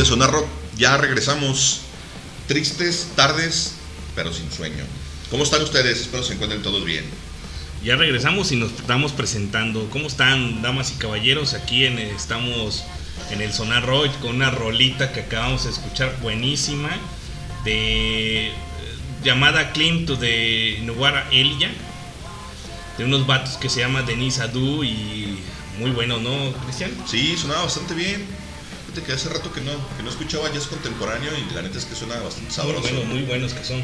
¿Qué tal, gente de Sonar Rock? Ya regresamos. Tristes tardes, pero sin sueño. ¿Cómo están ustedes? Espero se encuentren todos bien. Ya regresamos y nos estamos presentando. ¿Cómo están, damas y caballeros? Aquí en, estamos en el Sonar Rock con una rolita que acabamos de escuchar buenísima de eh, llamada Clean to the Nuara Elia de unos vatos que se llama Denise Adu y muy bueno, ¿no, Cristian? Sí, sonaba bastante bien. Fíjate que hace rato que no, que no escuchaba jazz contemporáneo y la neta es que suena bastante sabroso. Muy, bueno, muy buenos que son.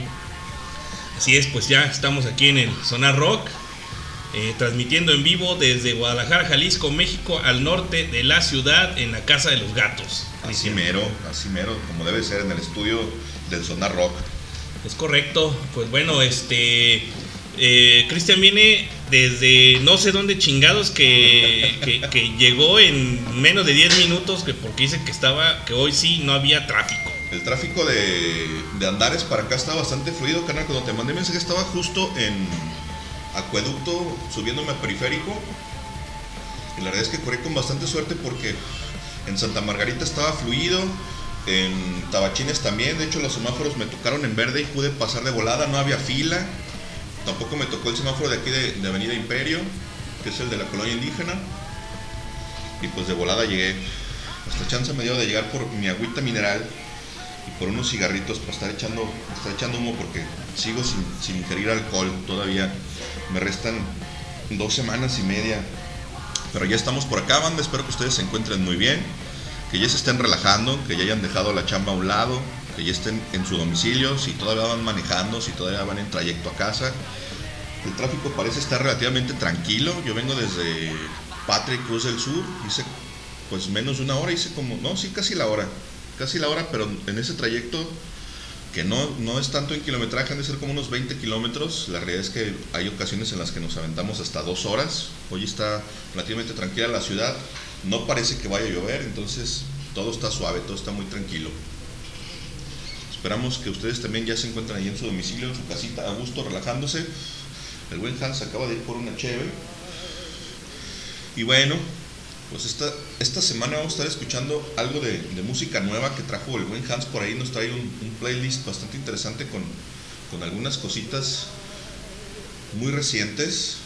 Así es, pues ya estamos aquí en el Sonar Rock, eh, transmitiendo en vivo desde Guadalajara, Jalisco, México, al norte de la ciudad, en la Casa de los Gatos. Así mero, así mero, como debe ser en el estudio del Sonar Rock. Es correcto, pues bueno, este... Eh, Cristian viene desde no sé dónde chingados que, que, llegó en menos de 10 minutos que porque dice que estaba que hoy sí no había tráfico. El tráfico de, de Andares para acá está bastante fluido, canal. Cuando te mandé mensaje estaba justo en acueducto subiéndome a periférico. Y la verdad es que corrí con bastante suerte porque en Santa Margarita estaba fluido, en Tabachines también. De hecho, los semáforos me tocaron en verde y pude pasar de volada, no había fila. Tampoco me tocó el semáforo de aquí de, Avenida Imperio, que es el de la colonia indígena. Y pues de volada llegué. Hasta chance me dio de llegar por mi agüita mineral y por unos cigarritos para estar echando, estar echando humo porque sigo sin, sin ingerir alcohol todavía. Me restan dos semanas y media. Pero ya estamos por acá, banda. Espero que ustedes se encuentren muy bien. Que ya se estén relajando, que ya hayan dejado la chamba a un lado, que ya estén en su domicilio, si todavía van manejando, si todavía van en trayecto a casa. El tráfico parece estar relativamente tranquilo. Yo vengo desde Patrick Cruz del Sur, hice pues menos de una hora, hice como, no, sí, casi la hora, casi la hora, pero en ese trayecto que no, no es tanto en kilometraje, han de ser como unos 20 kilómetros. La realidad es que hay ocasiones en las que nos aventamos hasta dos horas. Hoy está relativamente tranquila la ciudad, no parece que vaya a llover, entonces todo está suave, todo está muy tranquilo. Esperamos que ustedes también ya se encuentren ahí en su domicilio, en su casita, a gusto, relajándose. El buen Hans acaba de ir por una cheve. Y bueno, pues esta, esta semana vamos a estar escuchando algo de, música nueva que trajo el buen Hans por ahí. Nos trae un, playlist bastante interesante con, con, algunas cositas muy recientes.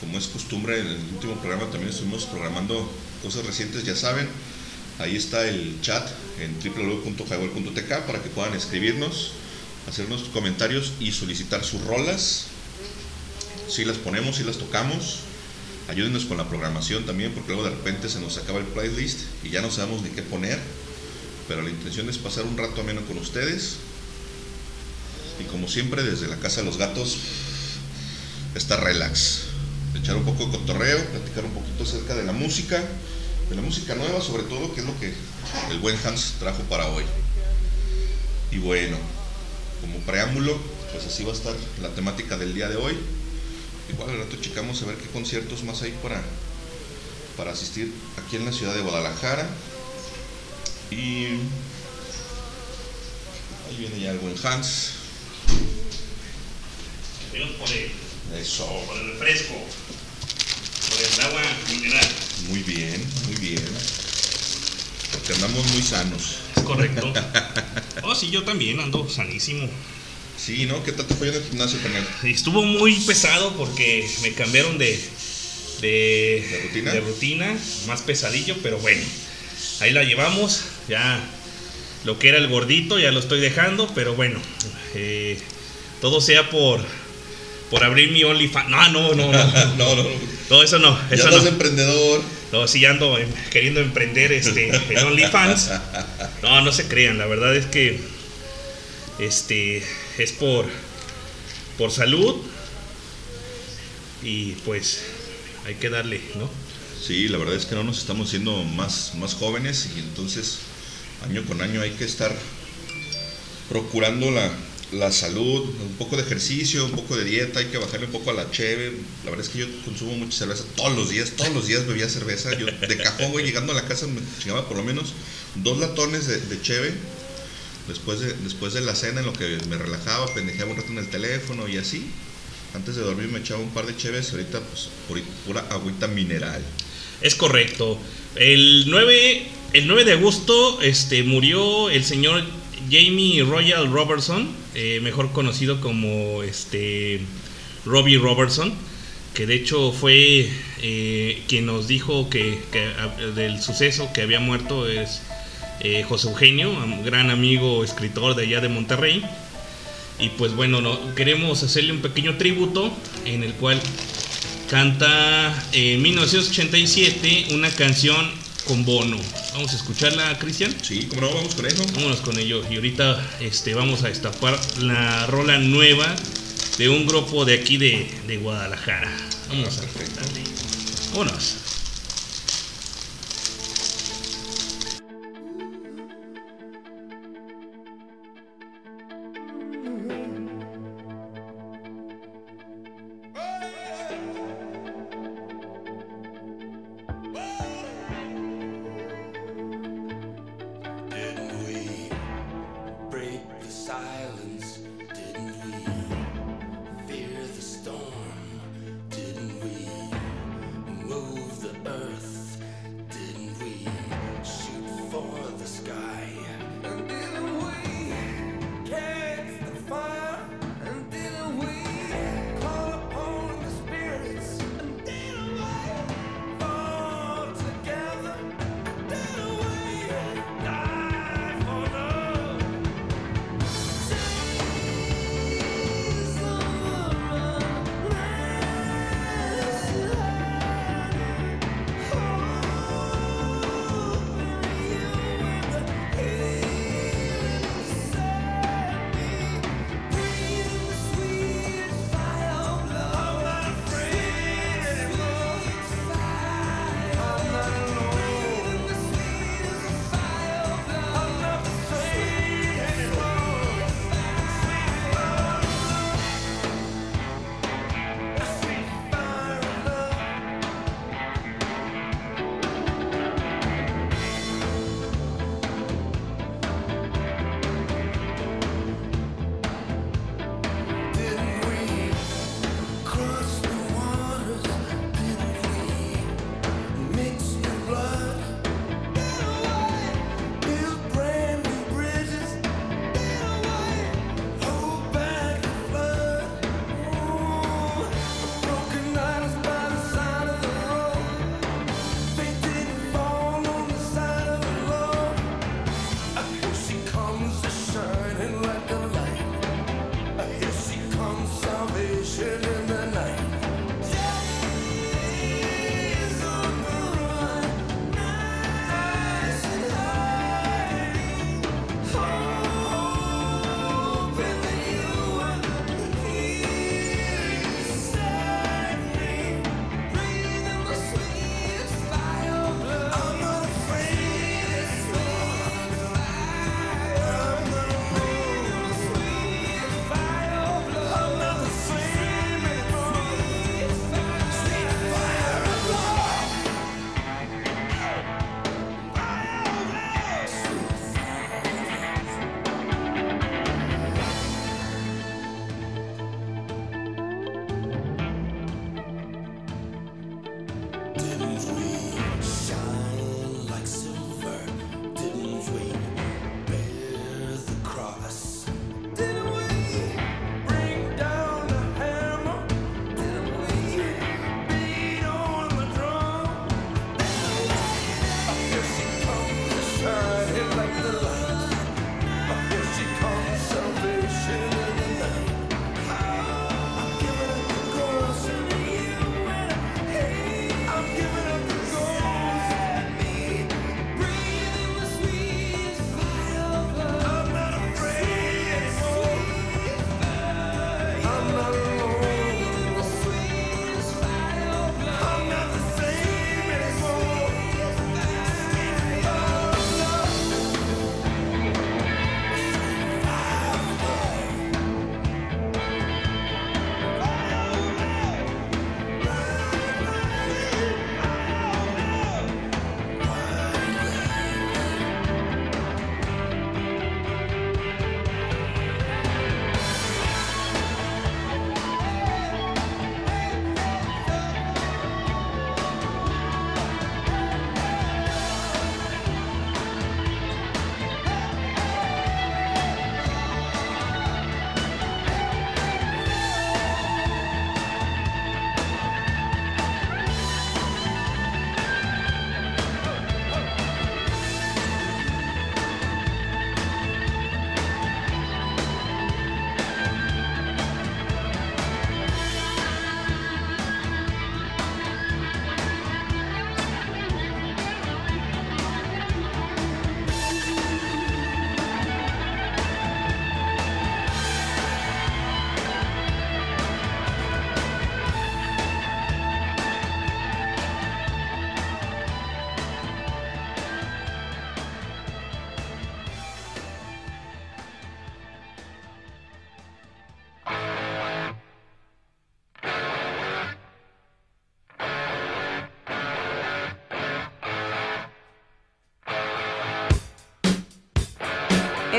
Como es costumbre, en el último programa también estuvimos programando cosas recientes, ya saben. Ahí está el chat en www.highball.tk para que puedan escribirnos, hacernos comentarios y solicitar sus rolas. Si las ponemos, si las tocamos. Ayúdenos con la programación también, porque luego de repente se nos acaba el playlist y ya no sabemos ni qué poner. Pero la intención es pasar un rato ameno con ustedes. Y como siempre, desde la casa de los gatos, está relax. Echar un poco de cotorreo, platicar un poquito acerca de la música de la música nueva, sobre todo, que es lo que el buen Hans trajo para hoy. Y bueno, como preámbulo, pues así va a estar la temática del día de hoy. Igual al rato checamos a ver qué conciertos más hay para, para asistir aquí en la ciudad de Guadalajara. Y ahí viene ya el buen Hans. Eso. Por el refresco. El agua mineral. Muy bien, muy bien. Porque andamos muy sanos. Es correcto. oh, sí, yo también ando sanísimo. Sí, ¿no? ¿Qué tal te fue en el gimnasio, carnal? Estuvo muy pesado porque me cambiaron de, de, rutina? de rutina, más pesadillo, pero bueno, ahí la llevamos. Ya lo que era el gordito ya lo estoy dejando, pero bueno, eh, todo sea por por abrir mi OnlyFans. No, no, no, no. no, no. No, eso no. Eso ya no. emprendedor. No, sí ando queriendo emprender este, en OnlyFans. No, no se crean. La verdad es que este es por, por salud. Y pues hay que darle, ¿no? Sí, la verdad es que no nos estamos siendo más, más jóvenes y entonces año con año hay que estar procurando la, la salud, un poco de ejercicio, un poco de dieta, hay que bajarle un poco a la cheve. La verdad es que yo consumo mucha cerveza todos los días, todos los días bebía cerveza. Yo de cajón, güey, llegando a la casa me chingaba por lo menos dos latones de, de cheve. Después de, después de la cena, en lo que me relajaba, pendejeaba un rato en el teléfono y así. Antes de dormir me echaba un par de cheves, ahorita pues pura agüita mineral. Es correcto. El 9, el 9 de agosto este, murió el señor Jamie Royal Robertson, eh, mejor conocido como este, Robbie Robertson, que de hecho fue eh, quien nos dijo que, que, del suceso que había muerto es eh, José Eugenio, gran amigo escritor de allá de Monterrey. Y pues bueno, no, queremos hacerle un pequeño tributo en el cual canta en 1987 una canción con Bono. Vamos a escucharla, Cristian. Sí, como no, vamos con eso. Vámonos con ello. Y ahorita este, vamos a destapar la rola nueva de un grupo de aquí de, de Guadalajara. Vamos Ah, a perfecto. darle. Vámonos.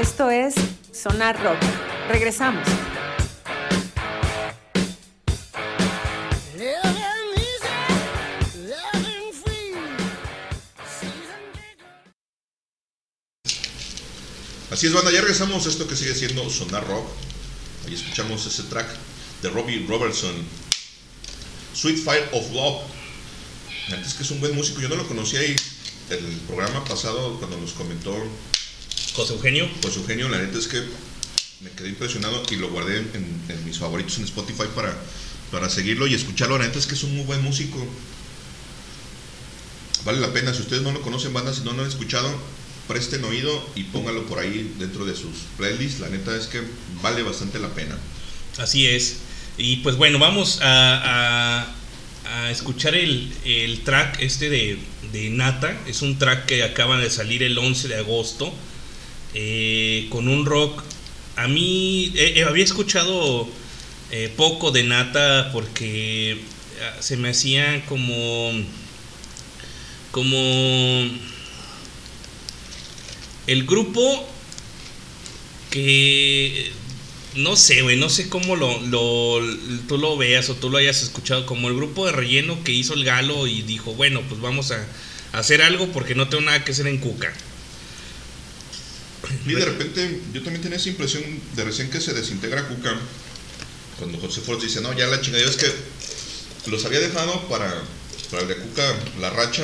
Esto es Sonar Rock. Regresamos. Así es, banda, ya regresamos a esto que sigue siendo Sonar Rock. Ahí escuchamos ese track de Robbie Robertson, Sweet Fire of Love. Antes que es un buen músico, yo no lo conocía ahí el programa pasado cuando nos comentó José Eugenio. Pues Eugenio, la neta es que me quedé impresionado y lo guardé en, en mis favoritos en Spotify para, para seguirlo y escucharlo. La neta es que es un muy buen músico. Vale la pena, si ustedes no lo conocen, banda, si no lo han escuchado, presten oído y póngalo por ahí dentro de sus playlists. La neta es que vale bastante la pena. Así es. Y pues bueno, vamos a, a- a escuchar el, el track este de, de Nata. Es un track que acaba de salir el 11 de agosto. Eh, con un rock. A mí eh, eh, había escuchado poco de Nata porque ah, se me hacía como... Como... El grupo que no sé, güey, no sé cómo lo, lo- tú lo veas o tú lo hayas escuchado, como el grupo de relleno que hizo el galo y dijo, bueno, pues vamos a hacer algo porque no tengo nada que hacer en Cuca. Y de repente, yo también tenía esa impresión de recién que se desintegra Cuca, cuando José Ford dice, no, ya la chingada, es que los había dejado para, para el de Cuca La Racha,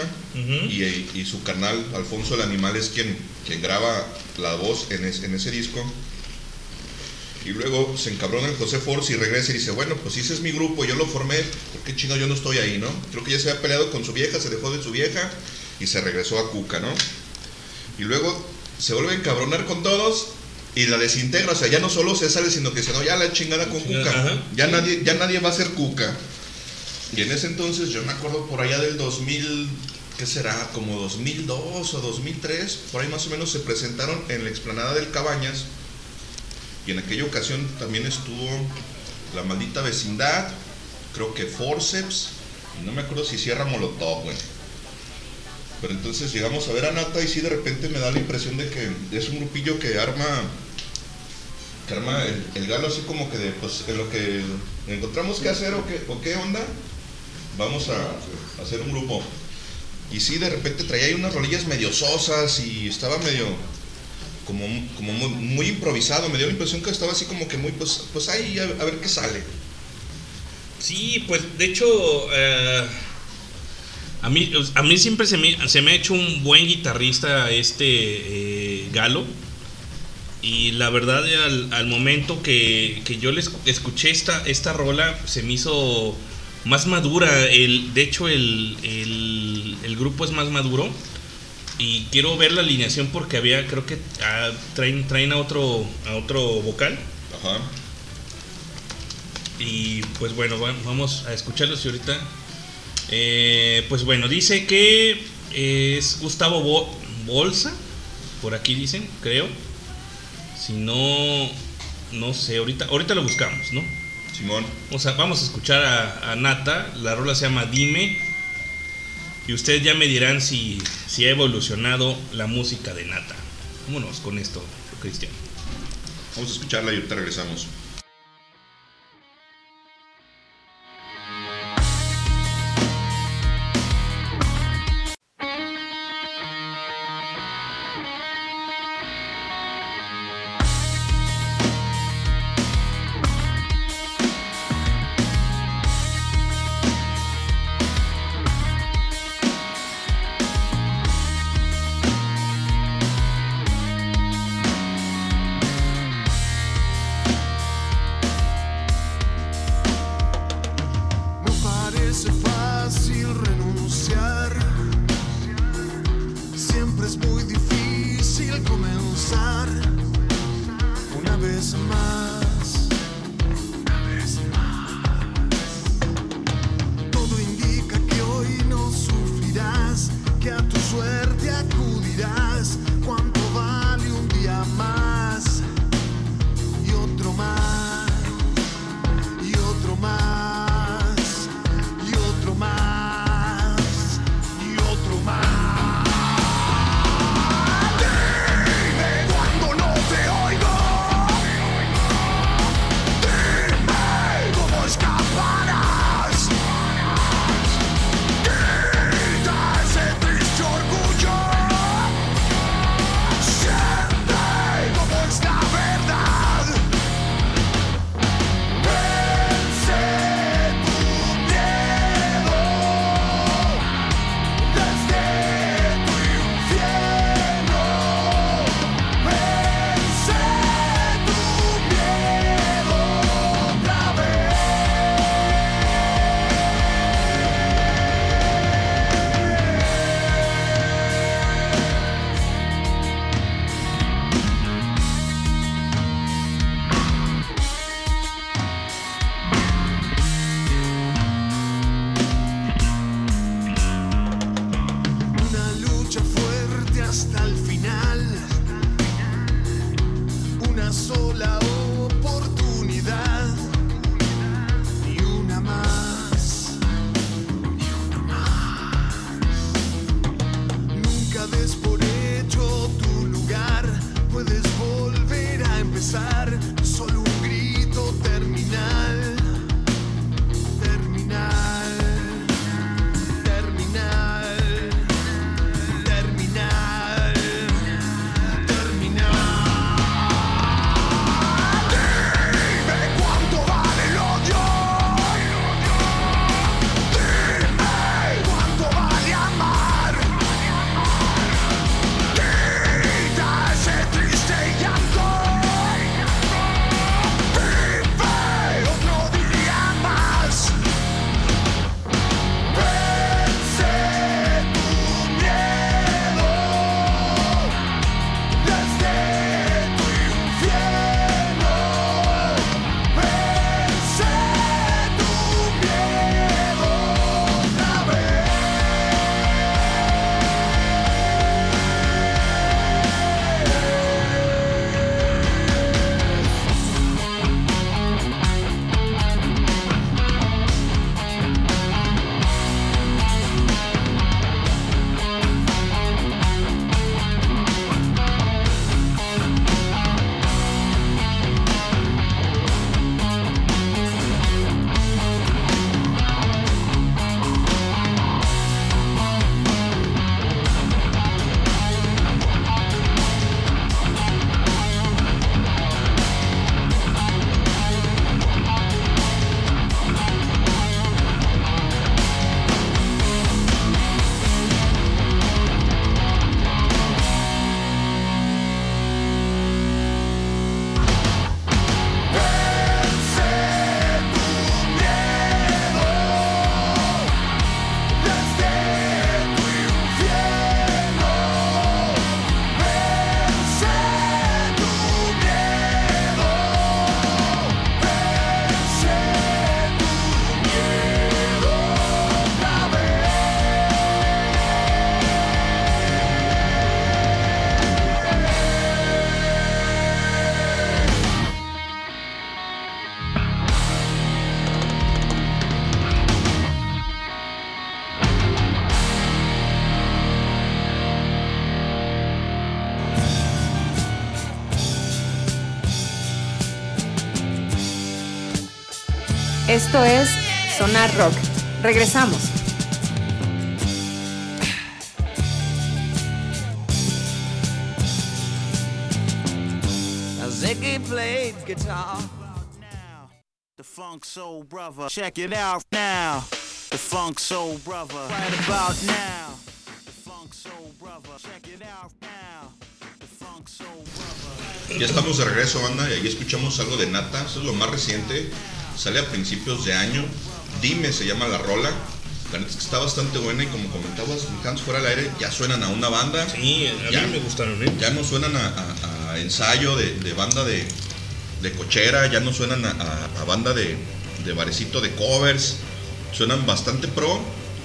y, y su canal, Alfonso el Animal, es quien, quien graba la voz en, es- en ese disco. Y luego se encabrona el José Force y regresa y dice, bueno, pues si ese es mi grupo, yo lo formé, ¿por qué chino yo no estoy ahí, no? Creo que ya se había peleado con su vieja, se dejó de su vieja y se regresó a Cuca, ¿no? Y luego se vuelve a encabronar con todos y la desintegra, o sea, ya no solo se sale, sino que dice, no, ya la chingada con Cuca, Ajá. ya nadie, ya nadie va a ser Cuca. Y en ese entonces, yo me acuerdo por allá del 2000, ¿qué será? Como 2002 o 2003, por ahí más o menos se presentaron en la explanada del Cabañas. Y en aquella ocasión también estuvo la maldita vecindad, creo que Forceps, y no me acuerdo si Sierra Molotov, güey. Pero entonces llegamos a ver a Nata y sí de repente me da la impresión de que es un grupillo que arma que arma el, el galo así como que de, pues en lo que encontramos que hacer o qué, o qué onda, vamos a, hacer un grupo. Y sí, de repente traía ahí unas rolillas medio sosas y estaba medio como, como muy, improvisado. Me dio la impresión que estaba así como que muy, pues, pues ahí a, a ver qué sale. Sí, pues de hecho, eh, a, mí, a mí siempre se me, se me ha hecho un buen guitarrista este eh, Galo. Y la verdad, al, al momento que, que yo les escuché esta, esta rola, se me hizo más madura. El, de hecho, el, el, el grupo es más maduro. Y quiero ver la alineación porque había, creo que ah, traen, traen a otro, a otro vocal. Ajá. Y pues bueno, va- vamos a escucharlos y ahorita. Eh, pues bueno, dice que es Gustavo Bo- Bolsa. Por aquí dicen, creo. Si no, no sé, ahorita, ahorita lo buscamos, ¿no? Simón. O sea, vamos a escuchar a, a Nata. La rola se llama Dime. Y ustedes ya me dirán si, si ha evolucionado la música de Nata. Vámonos con esto, Cristian. Vamos a escucharla y ahorita regresamos. Esto es Sonar Rock. Regresamos. Now Ziggy played guitar. Now, the funk soul brother. Check it out now. The funk soul brother. Right about now. The funk soul brother. Check it out now. The funk soul brother. Ya estamos de regreso, banda, y ahí escuchamos algo de Nata. Eso es lo más reciente. Sale a principios de año. Dime se llama la rola. La neta es que está bastante buena y como comentabas, Hans fuera del aire, ya suenan a una banda. Sí, a Ya. mí me gustaron, ¿eh? Ya no suenan a, a- a ensayo de, de banda de, de cochera, ya no suenan a, banda de, de barecito de covers. Suenan bastante pro.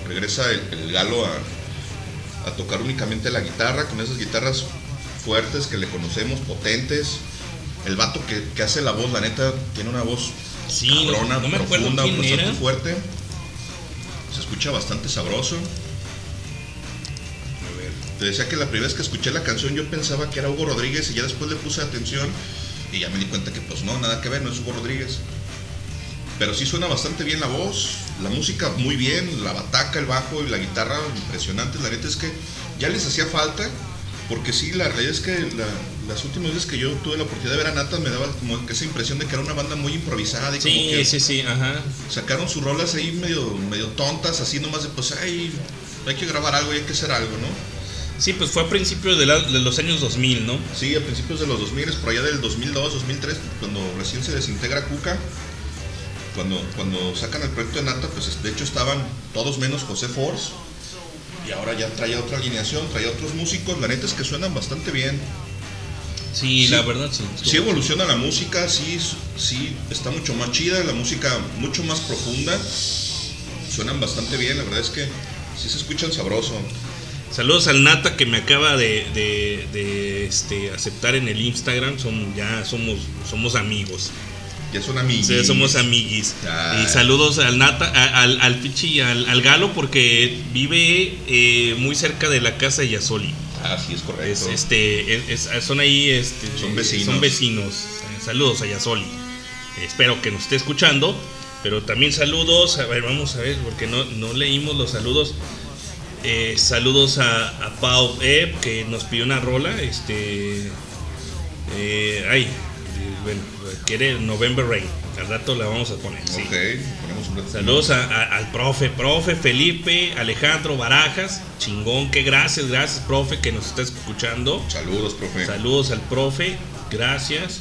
Regresa el, el galo a, a tocar únicamente la guitarra con esas guitarras fuertes que le conocemos, potentes. El vato que, que hace la voz, la neta, tiene una voz Sí, no- cabrona, no me acuerdo profunda, quién bastante era. fuerte. Se escucha bastante sabroso. Te decía que la primera vez que escuché la canción yo pensaba que era Hugo Rodríguez y ya después le puse atención y ya me di cuenta que pues no, nada que ver, no es Hugo Rodríguez. Pero sí suena bastante bien la voz, la música muy bien, la bataca, el bajo y la guitarra impresionantes. La neta es que ya les hacía falta, porque sí, la realidad es que la- las últimas veces que yo tuve la oportunidad de ver a Nata me daba como que esa impresión de que era una banda muy improvisada y como Sí, que sí, sí, ajá. sacaron sus rolas ahí medio, medio tontas, así nomás de pues, ay, hay que grabar algo y hay que hacer algo, ¿no? Sí, pues fue a principios de, la- de los años 2000, ¿no? Sí, a principios de los 2000, por allá del 2002, 2003, cuando recién se desintegra Cuca, cuando, cuando sacan el proyecto de Nata, pues de hecho estaban todos menos José Force, y ahora ya traía otra alineación, traía otros músicos, la neta es que suenan bastante bien. Sí, Sí. la verdad, sí. Sí evoluciona la música, sí, sí está mucho más chida, la música mucho más profunda, suenan bastante bien, la verdad es que sí se escuchan sabroso. Saludos al Nata que me acaba de, de- de, este, aceptar en el Instagram. Son, ya somos, somos amigos. Ya son amigos. Sí, somos amiguis. Ay. Y saludos al Nata, al, al Pichi, al, al Galo, porque vive eh, muy cerca de la casa de Yasoli. Ah, sí, es correcto. Es, este, es- es- son ahí, este, Son vecinos. Son vecinos. Saludos a Yasoli. Espero que nos esté escuchando. Pero también saludos, a ver, vamos a ver, porque no, no leímos los saludos. Eh, saludos a, a Pau Eb, que nos pidió una rola. Este. eh, ay, bueno, quiere November Rain. Al rato la vamos a poner. sí. Ok, ponemos un. Saludos a- a- al profe, profe Felipe Alejandro Barajas. Chingón, que gracias, gracias, profe, que nos está escuchando. Saludos, profe. Saludos al profe, gracias.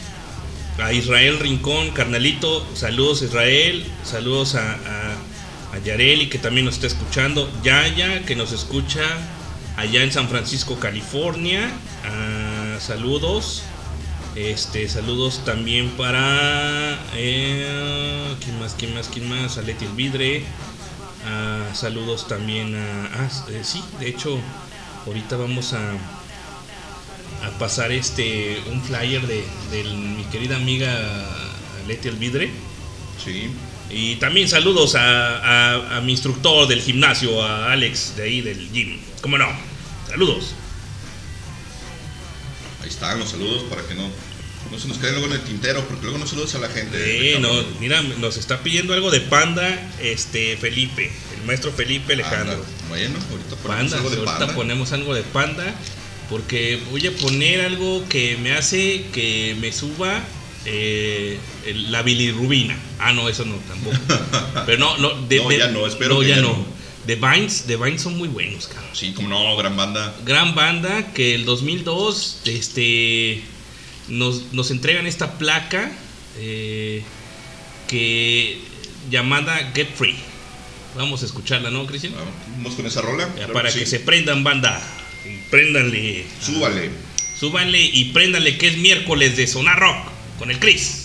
A Israel Rincón, carnalito, saludos Israel. Saludos a, a, a Yareli, que también nos está escuchando. Yaya, que nos escucha allá en San Francisco, California. Ah, saludos. Este, saludos también para. eh, ¿Quién más? ¿Quién más? ¿Quién más? A Leti Elvidre. Ah, saludos también a. Ah, eh, sí, de hecho, ahorita vamos a. A pasar este. Un flyer de, de mi querida amiga Leti Elvidre. Sí. Y también saludos a, a- a mi instructor del gimnasio, a Alex, de ahí del gym. ¿Cómo no? Saludos. Ahí están los saludos para que no, no se nos queden luego en el tintero, porque luego no saludos a la gente. Eh, no, mira, nos está pidiendo algo de Panda, este Felipe, el maestro Felipe Alejandro. Anda, Bueno, ahorita ponemos Panda, algo de ahorita panda. ponemos algo de Panda, porque voy a poner algo que me hace que me suba eh, la bilirrubina. Ah, no, eso no, tampoco. Pero no, no, de, No, ya no, espero no, que ya ya no. no. The Vines, The Vines son muy buenos, cabrón. Sí, como no, gran banda. gran banda que el 2002 este, nos, nos entregan esta placa eh, que llamada Get Free. Vamos a escucharla, ¿no, Cristian? Vamos con esa rola. Ya Claro Para sí. que se prendan, banda. Préndanle. Súbale. Súbanle y préndanle que es miércoles de Sonar Rock con el Chris.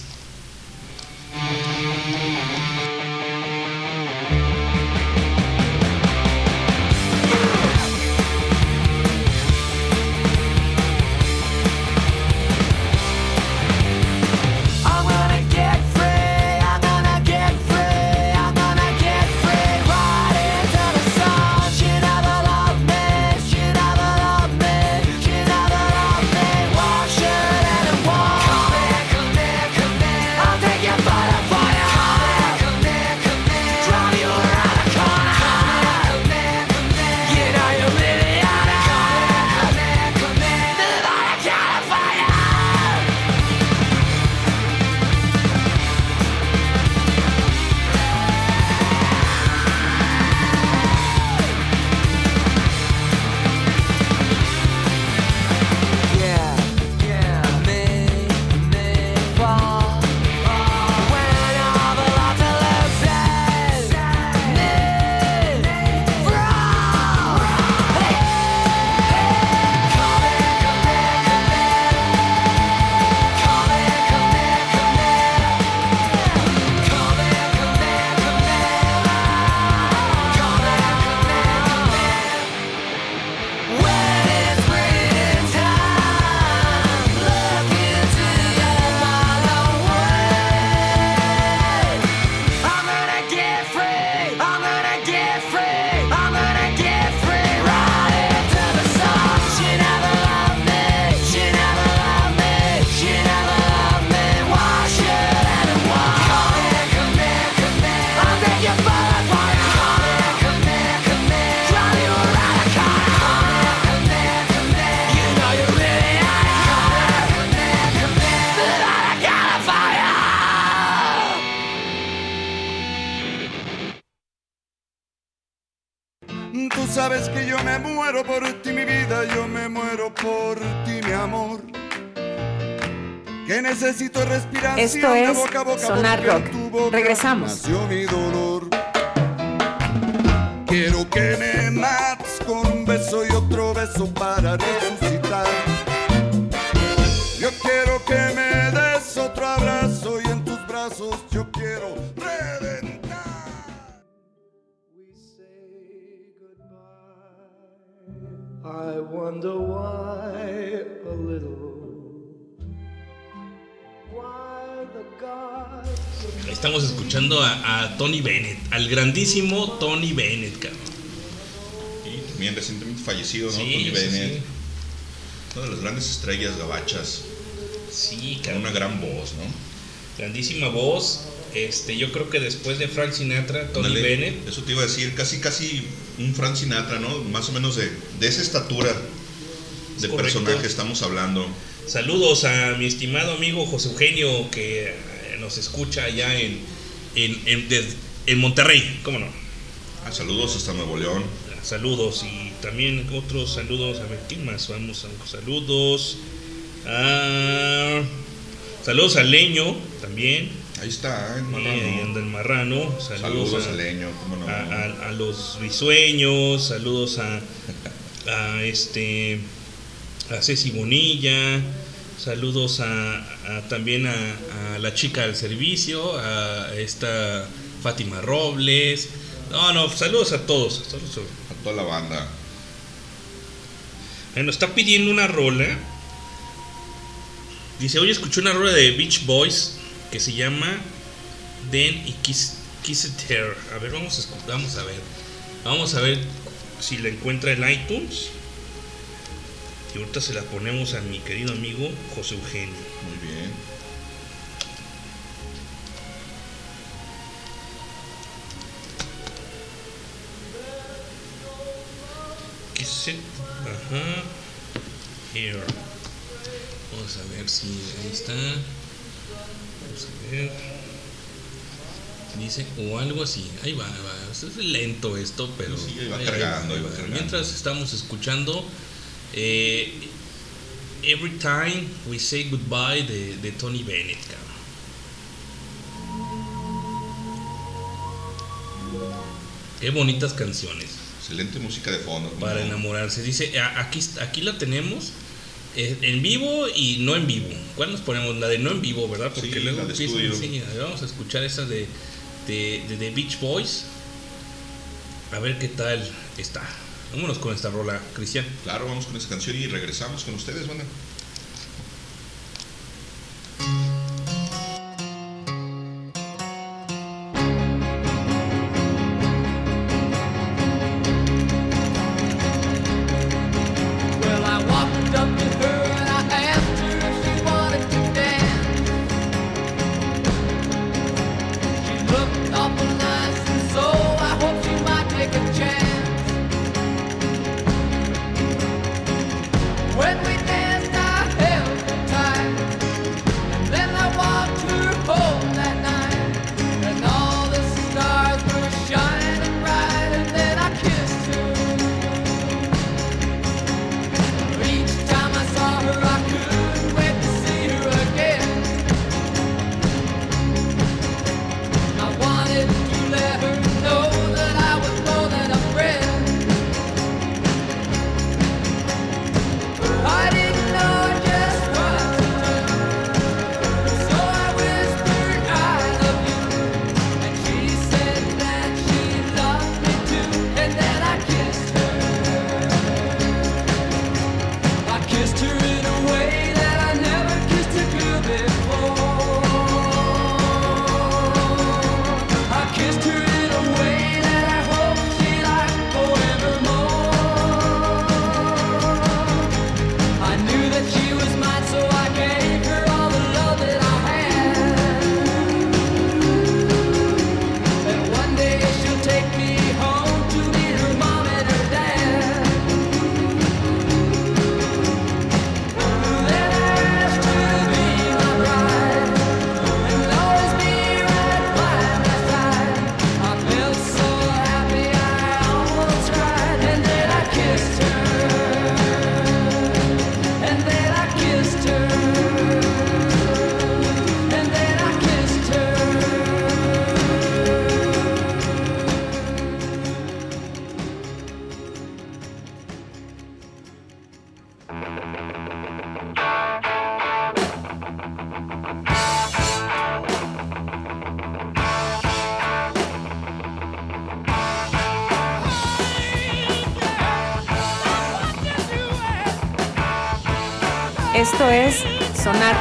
Sabes que yo me muero por ti, mi vida, yo me muero por ti, mi amor. Que necesito respiración Esto de es boca a boca Sonar Rock. tu boca Regresamos. Nació mi dolor. Quiero que me mates con un beso y otro beso para resucitar. Yo quiero que me des otro abrazo y en tus brazos yo quiero reventar. I wonder why a little. Why the gods Estamos escuchando a, a Tony Bennett, al grandísimo Tony Bennett, cabrón. Y también recientemente fallecido, ¿no? Sí, Tony Bennett. sí. Una de las grandes estrellas gabachas. Sí, Con una gran voz, ¿no? Grandísima voz. Este, yo creo que después de Frank Sinatra, Tony Ándale, Bennett. Eso te iba a decir, casi casi un Frank Sinatra, ¿no? Más o menos de, de esa estatura de correcto. personaje estamos hablando. Saludos a mi estimado amigo José Eugenio que eh, nos escucha allá en, en, en, Monterrey, ¿cómo no? Ah, saludos hasta Nuevo León. Saludos y también otros saludos. A ver, ¿quién más? Vamos a saludos. a saludos a Leño también. Ahí está, ahí anda Marrano. el marrano. Saludos, Saludos a, a Leño, cómo no. a, a- a los risueños. Saludos a, a este a Ceci Bonilla. Saludos a, también a, la chica del servicio, a esta Fátima Robles. No, no, saludos a todos. saludos a- toda la banda. Eh, Nos está pidiendo una rola. Dice, hoy escuché una rola de Beach Boys que se llama Den y Kiss, Kiss It Her. A ver, vamos a vamos a ver. Vamos a ver si la encuentra en iTunes. Y ahorita se la ponemos a mi querido amigo José Eugenio. Muy bien. Kiss It. Ajá. Here. Vamos a ver si ahí está. Vamos a ver. Dice, o algo así. Ahí va, va. Es lento esto, pero. Sí, ahí va ahí- cargando, ahí va cargando. Mientras estamos escuchando. eh, Every Time We Say Goodbye de, de Tony Bennett, cabrón. Qué bonitas canciones Excelente música de fondo. para no. enamorarse. Dice, "A- aquí, aquí la tenemos en vivo y no en vivo. ¿Cuál nos ponemos? La de no en vivo, ¿verdad? Porque Sí, luego empiezan, sí, vamos a escuchar esa de, de, Beach Boys. A ver qué tal está. Vámonos con esta rola, Cristian. Claro, vamos con esa canción y regresamos con ustedes, banda.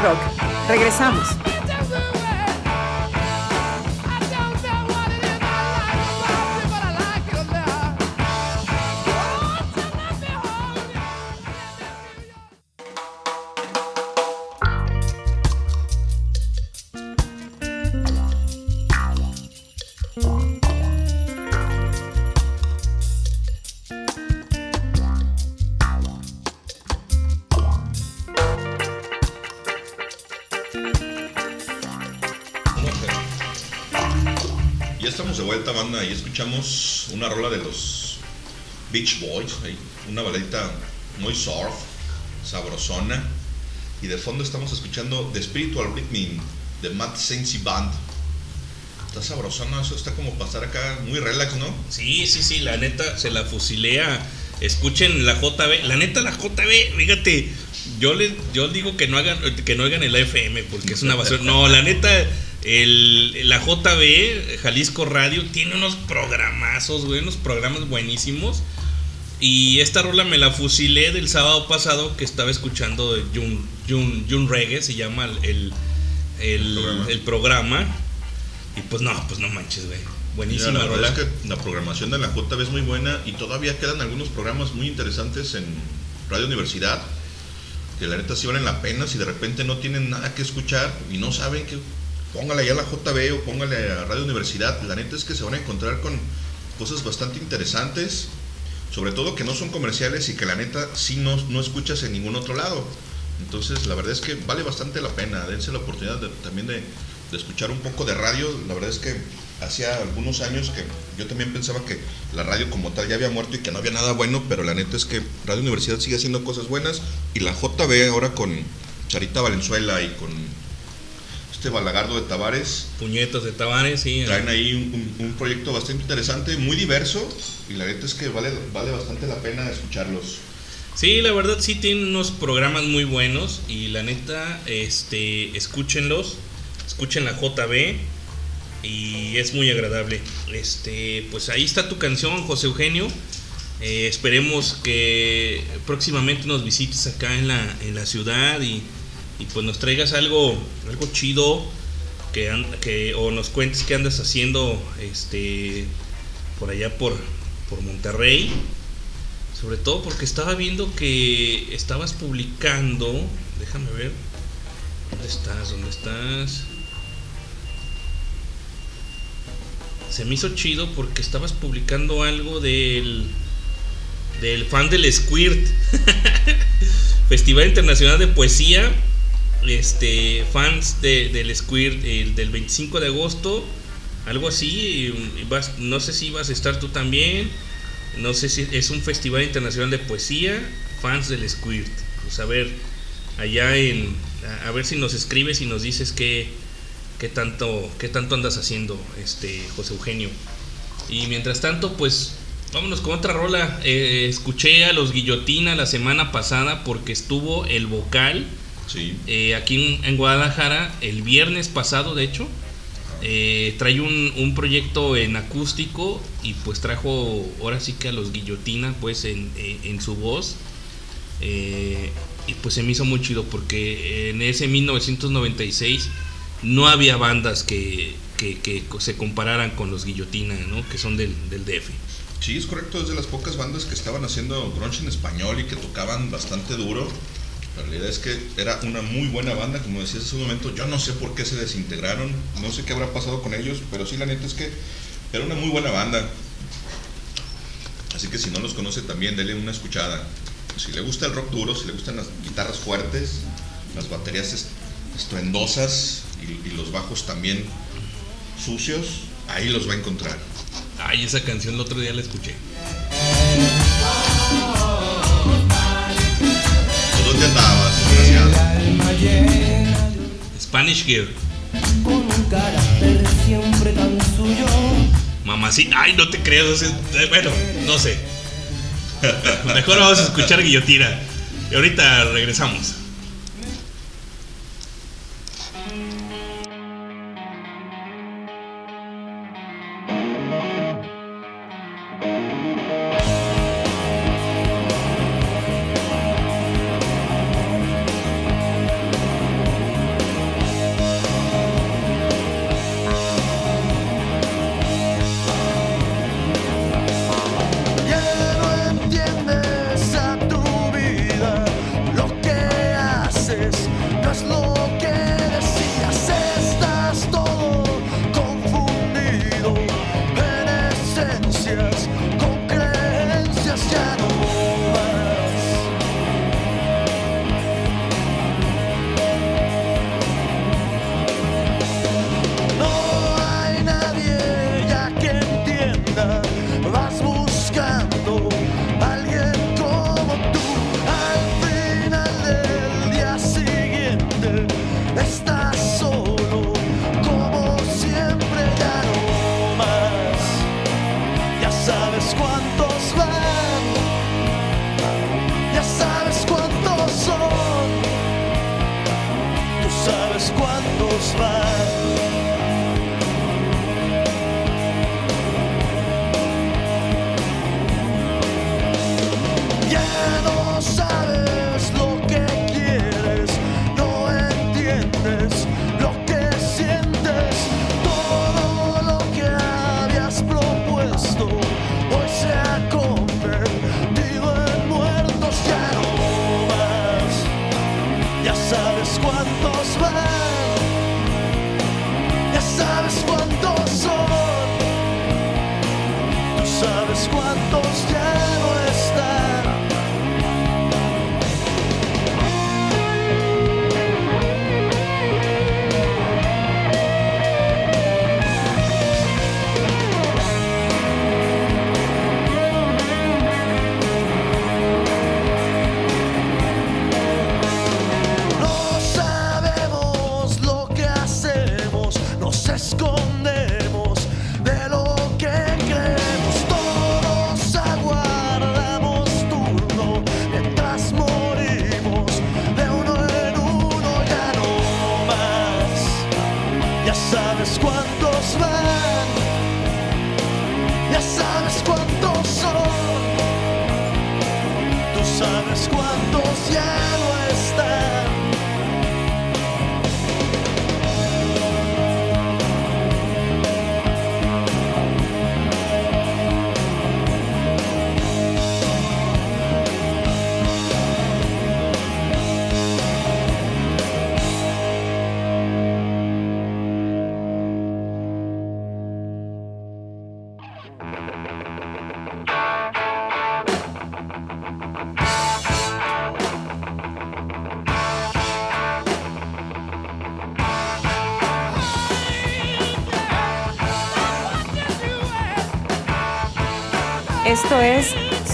Rock. Regresamos. Escuchamos una rola de los Beach Boys, ahí, una baladita muy surf, sabrosona. Y de fondo estamos escuchando The Spiritual Rhythm de Matt Sensi Band. Está sabrosona, eso está como pasar acá muy relax, ¿no? Sí, sí, sí, la neta se la fusilea. Escuchen la JB, la neta la JB, fíjate, yo les yo digo que no hagan que no hagan el FM porque es una basura. No, la neta el, la JB Jalisco Radio tiene unos programazos, güey, unos programas buenísimos. Y esta rola me la fusilé del sábado pasado que estaba escuchando de Jun, Jun, Jun Reggae, se llama el, el, Programa. el programa. Y pues no, pues no manches, güey. Buenísima Mira, la rola. verdad es que la programación de la JB es muy buena y todavía quedan algunos programas muy interesantes en Radio Universidad que la neta sí valen la pena si de repente no tienen nada que escuchar y no saben que póngale ya a la JB o póngale a Radio Universidad. La neta es que se van a encontrar con cosas bastante interesantes, sobre todo que no son comerciales y que la neta sí no, no escuchas en ningún otro lado. Entonces la verdad es que vale bastante la pena, dense la oportunidad también de, de escuchar un poco de radio. La verdad es que hacía algunos años que yo también pensaba que la radio como tal ya había muerto y que no había nada bueno, pero la neta es que Radio Universidad sigue haciendo cosas buenas y la JB ahora con Charita Valenzuela y con este Balagardo de Tavares Puñetas de Tavares, sí. traen ahí un, un- un proyecto bastante interesante, muy diverso y la neta es que vale, vale bastante la pena escucharlos. Sí, la verdad sí tienen unos programas muy buenos y la neta, este, escúchenlos, escuchen la JB y es muy agradable. Este, pues ahí está tu canción, José Eugenio. Eh, esperemos que próximamente nos visites acá en la, en la ciudad y, y pues nos traigas algo, algo chido que, que o nos cuentes qué andas haciendo, este, por allá por, por Monterrey. Sobre todo porque estaba viendo que estabas publicando. Déjame ver. ¿Dónde estás? ¿Dónde estás? Se me hizo chido porque estabas publicando algo del. del fan del Squirt. Festival Internacional de Poesía. Este. Fans de- del Squirt el del 25 de agosto. Algo así. no sé si vas a estar tú también. No sé si es un festival internacional de poesía, fans del Squirt. Pues a ver, allá en. A, a ver si nos escribes y nos dices qué, qué, tanto, qué tanto andas haciendo, este José Eugenio. Y mientras tanto, pues vámonos con otra rola. Eh, escuché a los Guillotina la semana pasada porque estuvo el vocal Sí. eh, aquí en, Guadalajara el viernes pasado, de hecho. Eh, trae un, un proyecto en acústico y pues trajo ahora sí que a los guillotina pues en, en- en su voz Eh, y pues se me hizo muy chido porque en ese 1996 no había bandas que, que- que se compararan con los guillotina ¿no? que son del, del DF Sí, es correcto, es de las pocas bandas que estaban haciendo grunge en español y que tocaban bastante duro. La realidad es que era una muy buena banda, como decías hace un momento. Yo no sé por qué se desintegraron, no sé qué habrá pasado con ellos, pero sí, la neta es que era una muy buena banda. Así que si no los conoce también, denle una escuchada. Si le gusta el rock duro, si le gustan las guitarras fuertes, las baterías est- estruendosas y, y los bajos también sucios, ahí los va a encontrar. ay esa canción el otro día la escuché dónde desgraciado? Spanish Gear con un carácter siempre tan suyo. Mamacita, ay, no te es- eh, bueno, no sé. Mejor vamos a escuchar Guillotina. Y ahorita regresamos. slide.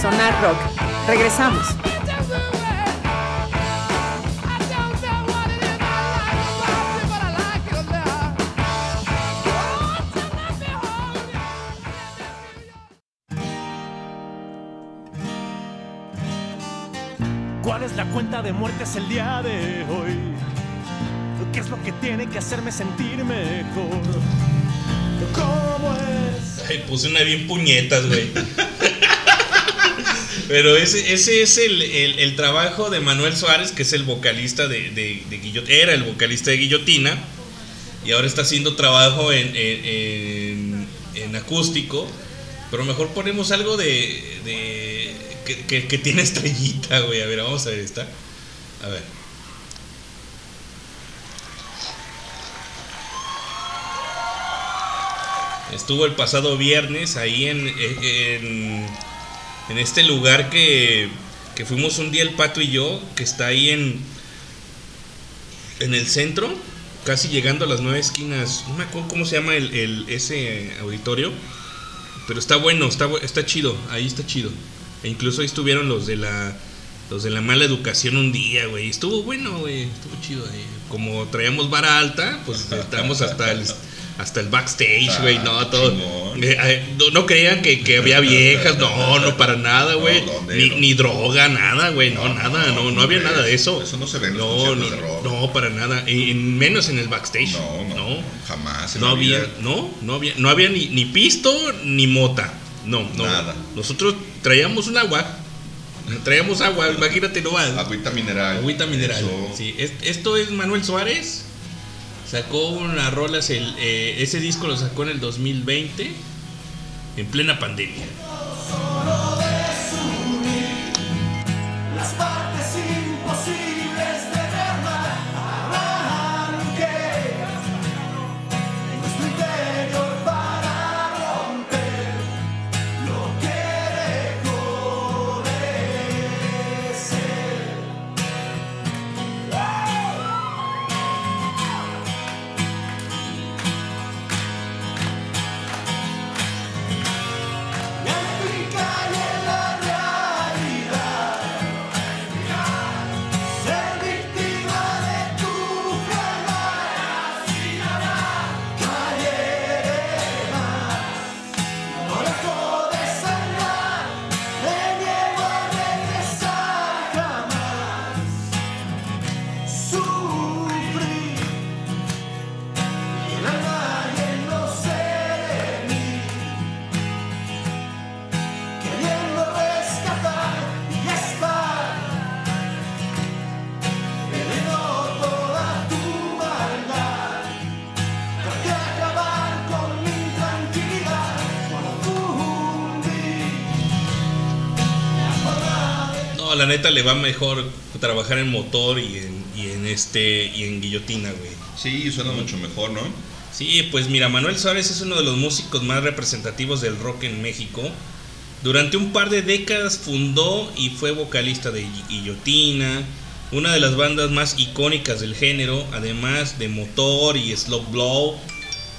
Sonar Rock. Regresamos. ¿Cuál es la cuenta de muertes el día de hoy? ¿Qué es lo que tiene que hacerme sentir mejor? ¿Cómo es? Ay, puse una bien puñetas, güey. Pero ese, ese es el, el- trabajo de Manuel Suárez, que es el vocalista de, de, de Guillot- era el vocalista de Guillotina, y ahora está haciendo trabajo en- en acústico. Pero mejor ponemos algo de. de que, que- que tiene estrellita, güey. A ver, vamos a ver esta. A ver. Estuvo el pasado viernes ahí en, en, este lugar que, que fuimos un día el Pato y yo, que está ahí en, en el centro, casi llegando a las nueve esquinas. No me acuerdo cómo se llama el, el- ese auditorio, pero está bueno, está, está chido, ahí está chido. E incluso ahí estuvieron los de la los de la mala educación un día, güey. Estuvo bueno, güey, estuvo chido ahí. Como traíamos vara alta, pues estábamos hasta el hasta el backstage, güey, no, Ah, todo. chingón. Eh, eh, no, no creían que, que había viejas, no, no, para nada, güey. No, ni, No. ni droga, nada, güey, no, nada, no, no había nada de eso. Eso no se ve en los no, no, de rock. no, para nada. Y, menos en el backstage. No, no, jamás No había, vida. no, no había, no había ni, ni pisto ni mota. No, no. Nada. Nosotros traíamos un agua. Traíamos agua, imagínate nomás. Agüita mineral. Agüita mineral. Sí, es- esto es Manuel Suárez. Sacó unas rolas, el, eh, ese disco lo sacó en el 2020, en plena pandemia. Neta le va mejor trabajar en motor y en, y en este y en guillotina, güey. Sí, suena mucho mejor, ¿no? Sí, pues mira, Manuel Suárez es uno de los músicos más representativos del rock en México. Durante un par de décadas fundó y fue vocalista de Gui- Guillotina, una de las bandas más icónicas del género, además de Motor y Slow Blow.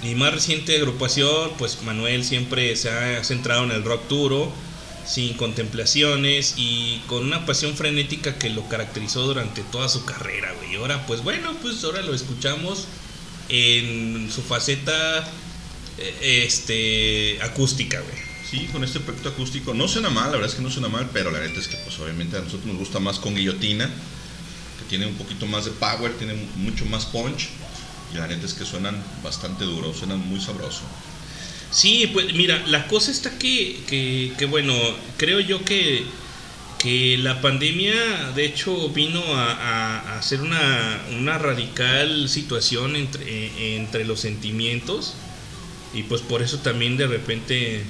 Mi más reciente agrupación, pues Manuel siempre se ha centrado en el rock duro, sin contemplaciones y con una pasión frenética que lo caracterizó durante toda su carrera, güey. Ahora, pues bueno, pues ahora lo escuchamos en su faceta eh, este acústica, güey. Sí, con este efecto acústico. No suena mal, la verdad es que no suena mal, pero la neta es que pues obviamente a nosotros nos gusta más con guillotina, que tiene un poquito más de power, tiene mucho más punch. Y la neta es que suenan bastante duros, suenan muy sabroso. Sí, pues mira, la cosa está que, que, bueno, creo yo que, que la pandemia de hecho vino a, a- hacer una, una radical situación entre, eh, entre los sentimientos y pues por eso también de repente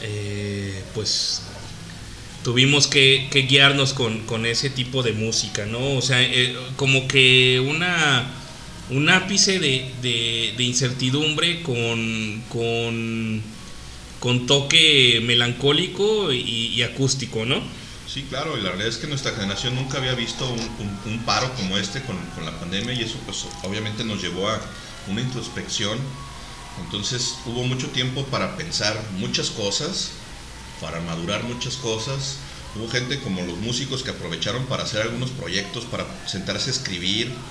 eh, pues tuvimos que, que guiarnos con, con ese tipo de música, ¿no? O sea, eh, como que una un ápice de, de- incertidumbre con, con, con toque melancólico y, acústico, ¿no? Sí, claro, y la verdad es que nuestra generación nunca había visto un, un- un paro como este con, con la pandemia y eso pues obviamente nos llevó a una introspección. Entonces hubo mucho tiempo para pensar muchas cosas, para madurar muchas cosas. Hubo gente como los músicos que aprovecharon para hacer algunos proyectos, para sentarse a escribir,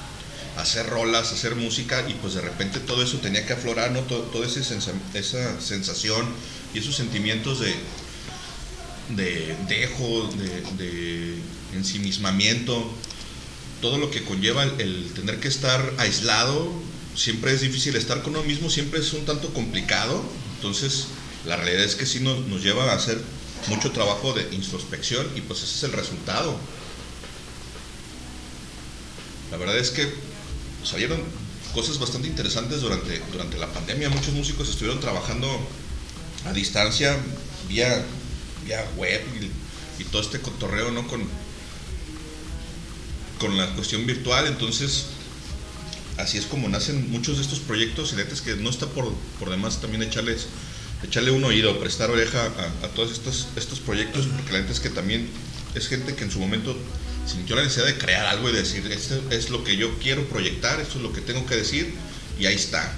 hacer rolas, hacer música y pues de repente todo eso tenía que aflorar, ¿no? Todo, toda esa sensación y esos sentimientos de, de dejo, de, ensimismamiento, todo lo que conlleva el, el tener que estar aislado, siempre es difícil estar con uno mismo, siempre es un tanto complicado, entonces la realidad es que sí nos, nos lleva a hacer mucho trabajo de introspección y pues ese es el resultado. La verdad es que salieron cosas bastante interesantes durante, durante la pandemia, muchos músicos estuvieron trabajando a distancia, vía, vía web y, todo este cotorreo, ¿no? Con, con la cuestión virtual, entonces así es como nacen muchos de estos proyectos y la neta es que no está por, por demás también echarles echarle un oído, prestar oreja a, a todos estos, estos proyectos, porque la neta es que también es gente que en su momento sintió la necesidad de crear algo y decir, esto es lo que yo quiero proyectar, esto es lo que tengo que decir, y ahí está.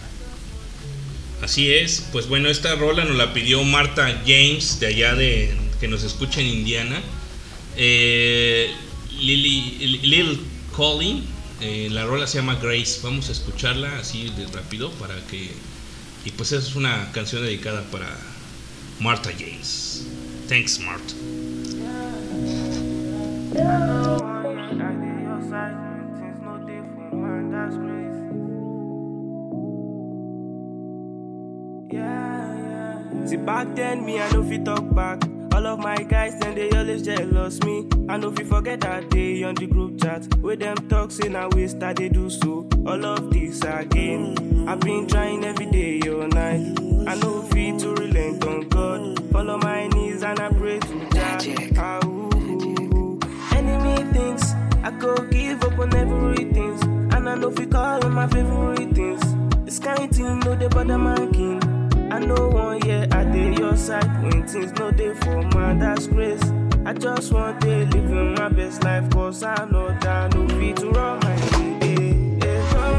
Así es, pues bueno, esta rola nos la pidió Marta James de allá de que nos escucha en Indiana. Eh, Lily, Lil Colin, eh, la rola se llama Grace. Vamos a escucharla así de rápido para que. Y pues es una canción dedicada para Marta James. Thanks, Marta. Back then me I know fi talk back. All of my guys then they always jealous me. I know fi forget that day on the group chat. With them talk say now we start they do so. All of this again. I've been trying every day all night. I know fi to relent on God. Follow my knees and I pray to Jah. Ah. Enemy thinks I go give up on everything. And I know fi call on my favorite things. This kind of thing no they bother my king. I know one year I did your side when things no day for man, that's grace. I just want to live my best life, cause I know that no fit to run my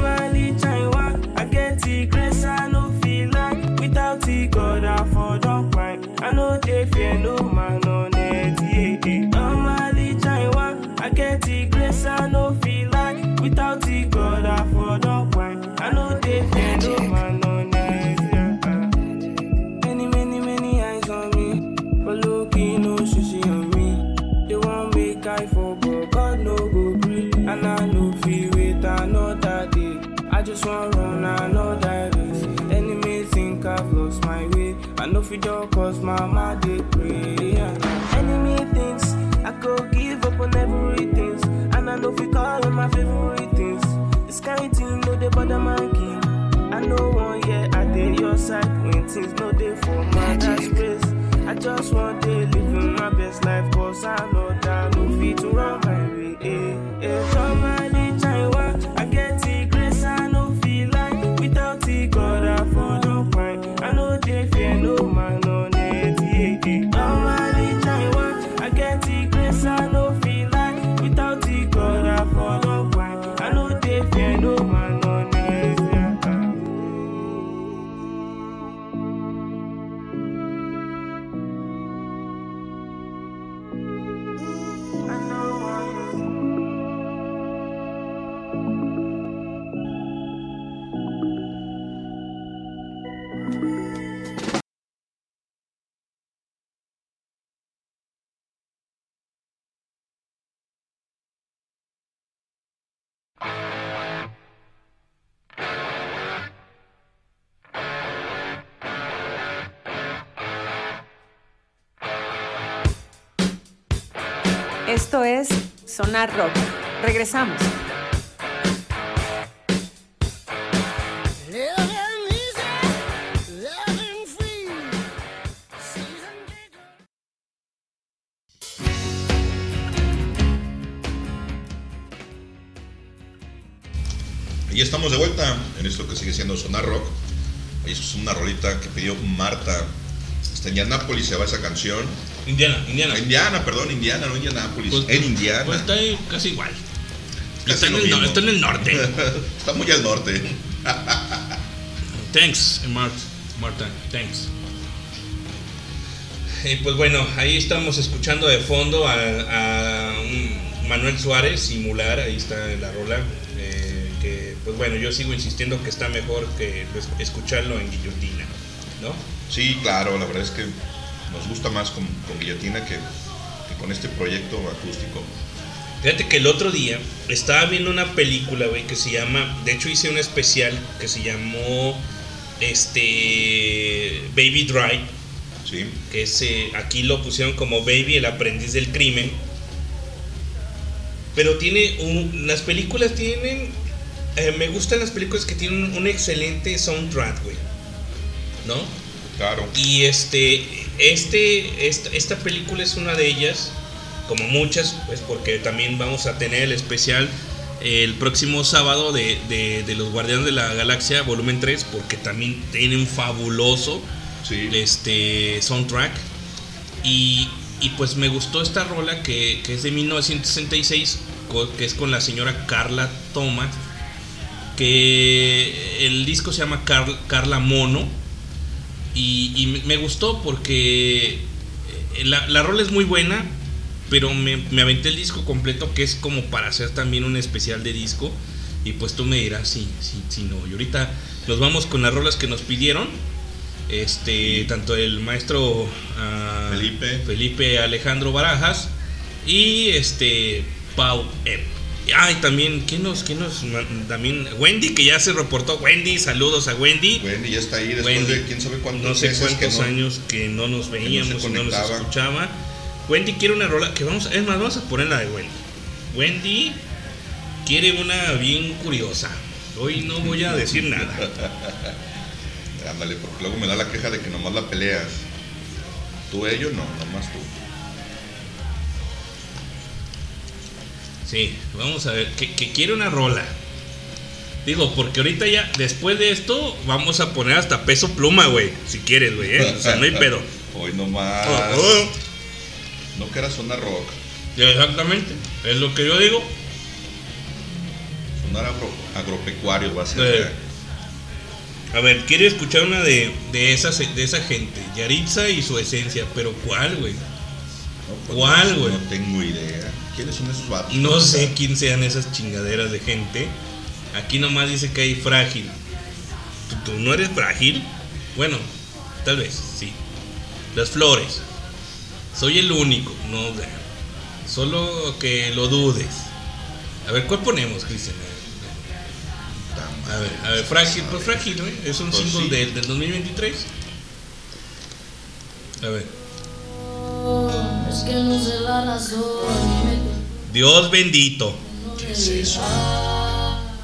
my I get the grace, I no feel like without the God, I fall don't cry. I know they fear no Don't cause mama they pray. Enemy thinks I go give up on everything. And I know fi call on my favorite things. This kind thing no they bother my. I know one I did your side when things no day for my grace. I just want to live my best life cause I know that no fit to run my Sonar Rock. Regresamos. Y estamos de vuelta en esto que sigue siendo Sonar Rock. Ahí es una rolita que pidió Marta. Está en Indianápolis, se va esa canción. Indiana, Indiana. Indiana, perdón, Indiana, no Indianápolis. Pues- en Indiana. Pues está ahí casi igual. Casi está, en el, no- mismo. está en el norte. está muy al norte. Thanks, Marta. Marta, thanks. Y pues bueno, ahí estamos escuchando de fondo a, Manuel Suárez, simular, ahí está la rola. eh, que pues bueno, yo sigo insistiendo que está mejor que escucharlo en guillotina, ¿no? Sí, claro, la verdad es que nos gusta más con, con guillotina que, que con este proyecto acústico. Fíjate que el otro día estaba viendo una película, güey, que se llama. De hecho, hice un especial que se llamó. Este. Baby Drive. Sí. Que es, eh, aquí lo pusieron como Baby, el aprendiz del crimen. Pero tiene. un- las películas tienen. eh, me gustan las películas que tienen un, un excelente soundtrack, güey. ¿No? Claro. Y este, este, esta, esta película es una de ellas, como muchas, pues porque también vamos a tener el especial el próximo sábado de, de- de los Guardianes de la Galaxia, volumen 3, porque también tiene un fabuloso Sí. este, soundtrack. Y, y pues me gustó esta rola que, que es de 1966, co- que es con la señora Carla Thomas, que el disco se llama Car- Carla Mono. Y, y me- gustó porque eh, la, la rola es muy buena, pero me, me aventé el disco completo que es como para hacer también un especial de disco. Y pues tú me dirás, sí, sí, sí, no. Y ahorita nos vamos con las rolas que nos pidieron. Este, tanto el maestro ah, Felipe. Felipe Alejandro Barajas y este Pau Ep. Ay, también, ¿quién nos, quién nos, también, Wendy, que ya se reportó, Wendy, saludos a Wendy. Wendy ya está ahí después Wendy. de quién sabe cuántos No sé meses cuántos que no- años que no nos veíamos y no nos escuchaba. Wendy quiere una rola que vamos, es más, vamos a poner la de Wendy. Wendy quiere una bien curiosa. Hoy no voy a decir nada. Ándale, porque luego me da la queja de que nomás la peleas. Tú, ellos, no, nomás tú. Sí, vamos a ver, que, que quiere una rola. Digo, porque ahorita ya, después de esto, vamos a poner hasta peso pluma, güey. Si quieres, güey, ¿eh? O sea, no hay pedo. Hoy nomás. Oh, oh. No que era zona rock. Exactamente, es lo que yo digo. Sonar agro- agropecuario va a ser. Eh, A ver, quiero escuchar una de, de, esas, de esa gente, Yaritza y su esencia, pero ¿cuál, güey? No, pues, ¿Cuál, no- güey? No tengo idea. ¿Quiénes son esos vatos? No sé quién sean esas chingaderas de gente. Aquí nomás dice que hay frágil. ¿Tú, tú no eres frágil? Bueno, tal vez, sí. Las flores. Soy el único, no. Solo que lo dudes. A ver, ¿cuál ponemos, Cristian? A ver, a ver, frágil, pues frágil, ¿no? Es un Pues símbolo sí. del, del 2023. A ver. Es que no sé la razón. Dios bendito. ¿Qué es eso?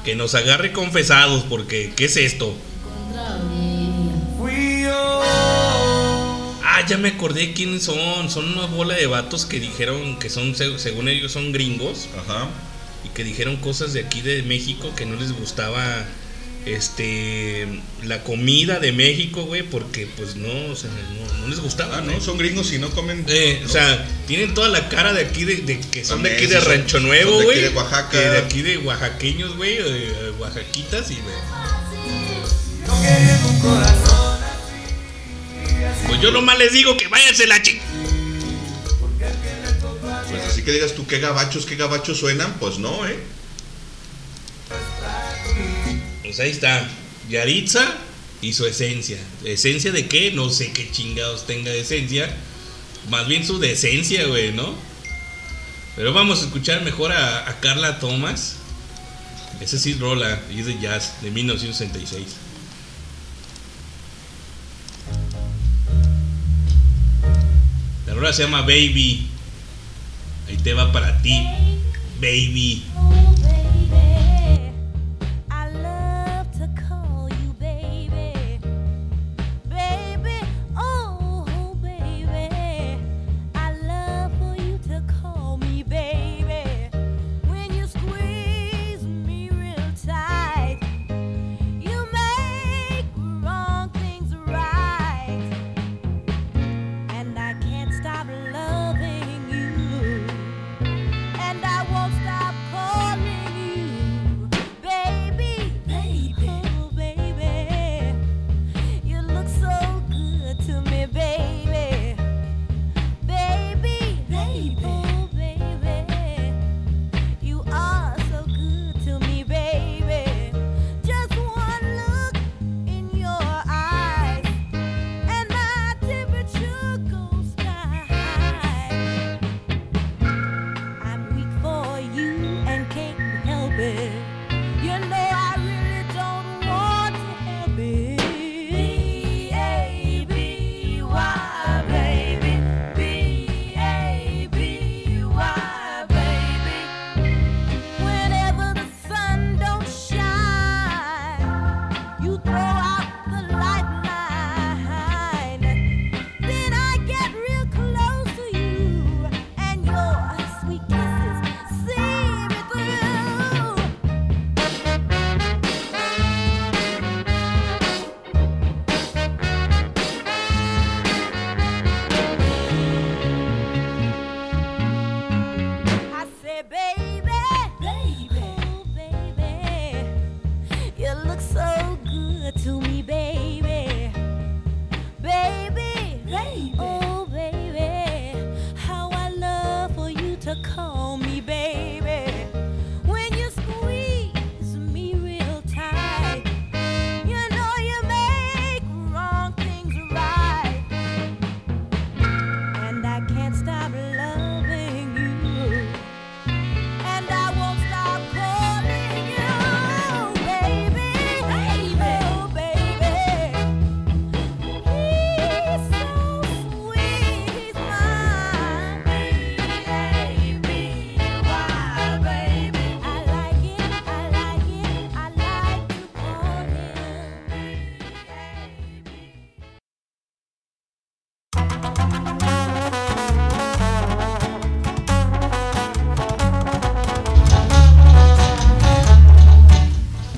Que nos agarre confesados, porque ¿qué es esto? Ah, ya me acordé quiénes son. Son una bola de vatos que dijeron que son, se- según ellos, son gringos. Ajá. Y que dijeron cosas de aquí de México que no les gustaba este la comida de México, güey, porque pues no, o sea, no, no les gustaba, Ah, ¿no? son gringos y no comen. Eh, no. O sea, tienen toda la cara de aquí, de, de que son de Son aquí de Rancho son Nuevo, de güey. aquí de Oaxaca. de aquí de oaxaqueños, güey, o de oaxaquitas y, güey. Pues yo nomás les digo que váyanse la chica. Pues así que digas tú qué gabachos, qué gabachos suenan, pues no, ¿eh? Pues ahí está. Yaritza y su esencia. ¿Esencia de qué? No sé qué chingados tenga de esencia. Más bien su decencia, güey, ¿no? Pero vamos a escuchar mejor a, a Carla Thomas. Ese sí rola, y es de jazz, de 1966. La rola se llama Baby. Ahí te va para ti, baby. Baby,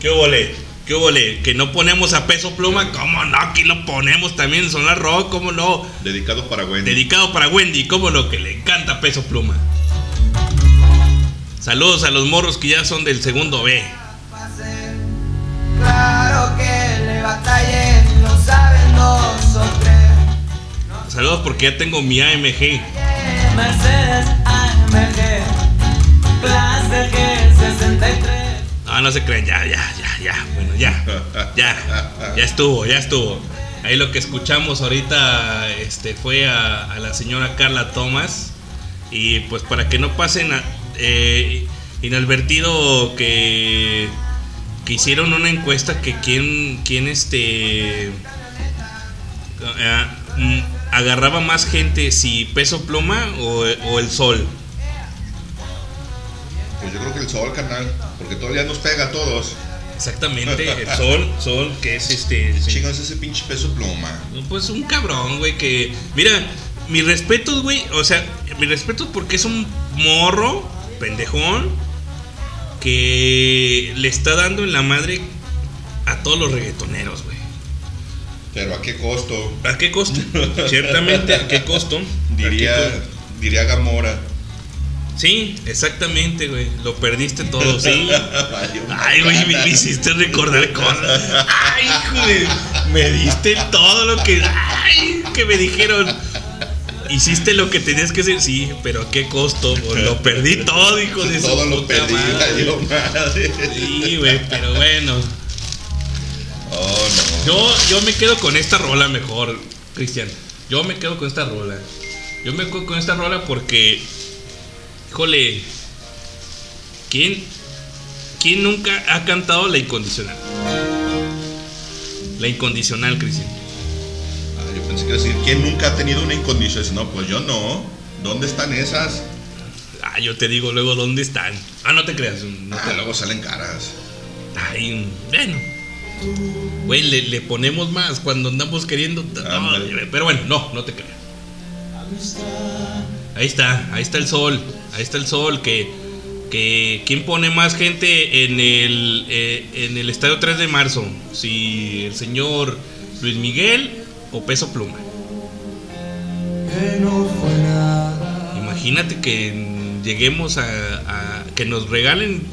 ¿Qué ole? ¿Qué ole? Que no ponemos a peso pluma. ¿Cómo no? Aquí lo ponemos también en Sonar Rock. ¿Cómo no? Dedicado para Wendy. Dedicado para Wendy. ¿Cómo no? Que le encanta peso pluma. Saludos a los morros que ya son del segundo B. Claro que le batallé, lo saben dos o tres. Saludos porque ya tengo mi AMG. Mercedes AMG, clase G63. Ah, no se creen, ya, ya, ya, ya. Bueno, ya. Ya. Ya estuvo, ya estuvo. Ahí lo que escuchamos ahorita este, fue a, la señora Carla Thomas. Y pues para que no pasen a- eh, inadvertido que, que hicieron una encuesta que quién, quién este eh, mm, agarraba más gente, si peso pluma o, o el sol. Pues yo creo que el sol, carnal. Porque todavía nos pega a todos. Exactamente, el sol, sol, que es este. Chingo es ese pinche peso pluma. Pues un cabrón, güey, que. Mira, mis respetos, güey. O sea, mis respetos porque es un morro, pendejón, que le está dando en la madre a todos los reggaetoneros, güey. Pero ¿a qué costo? ¿A qué costo? Ciertamente, ¿a qué costo? Diría, ¿A qué costo? diría Gamora. Sí, exactamente, güey. Lo perdiste todo, sí. Ay, güey, me, me hiciste recordar cosas. Ay, hijo de- Me diste todo lo que. Ay, que me dijeron. Hiciste lo que tenías que hacer, sí, pero ¿a qué costo? Pues lo perdí todo, hijo de Todo lo puta perdí, madre. madre. Sí, güey, pero bueno. Oh, no. Yo, yo me quedo con esta rola mejor, Cristian. Yo me quedo con esta rola. Yo me quedo con esta rola porque, híjole, ¿quién, quién nunca ha cantado la incondicional? La incondicional, Cristian. Ah, yo pensé que iba a decir, ¿quién nunca ha tenido una incondicional? No, pues yo no. ¿Dónde están esas? Ah, yo te digo luego dónde están. Ah, no te creas. No Ah, luego salen caras. Ay, bueno. Güey, le, le ponemos más cuando andamos queriendo. no, pero bueno, no, no te creas. Ahí está, ahí está el sol. Ahí está el sol. Que, que ¿quién pone más gente en el, eh, en el estadio 3 de marzo? Si el señor Luis Miguel o Peso Pluma. Imagínate que lleguemos a, a- que nos regalen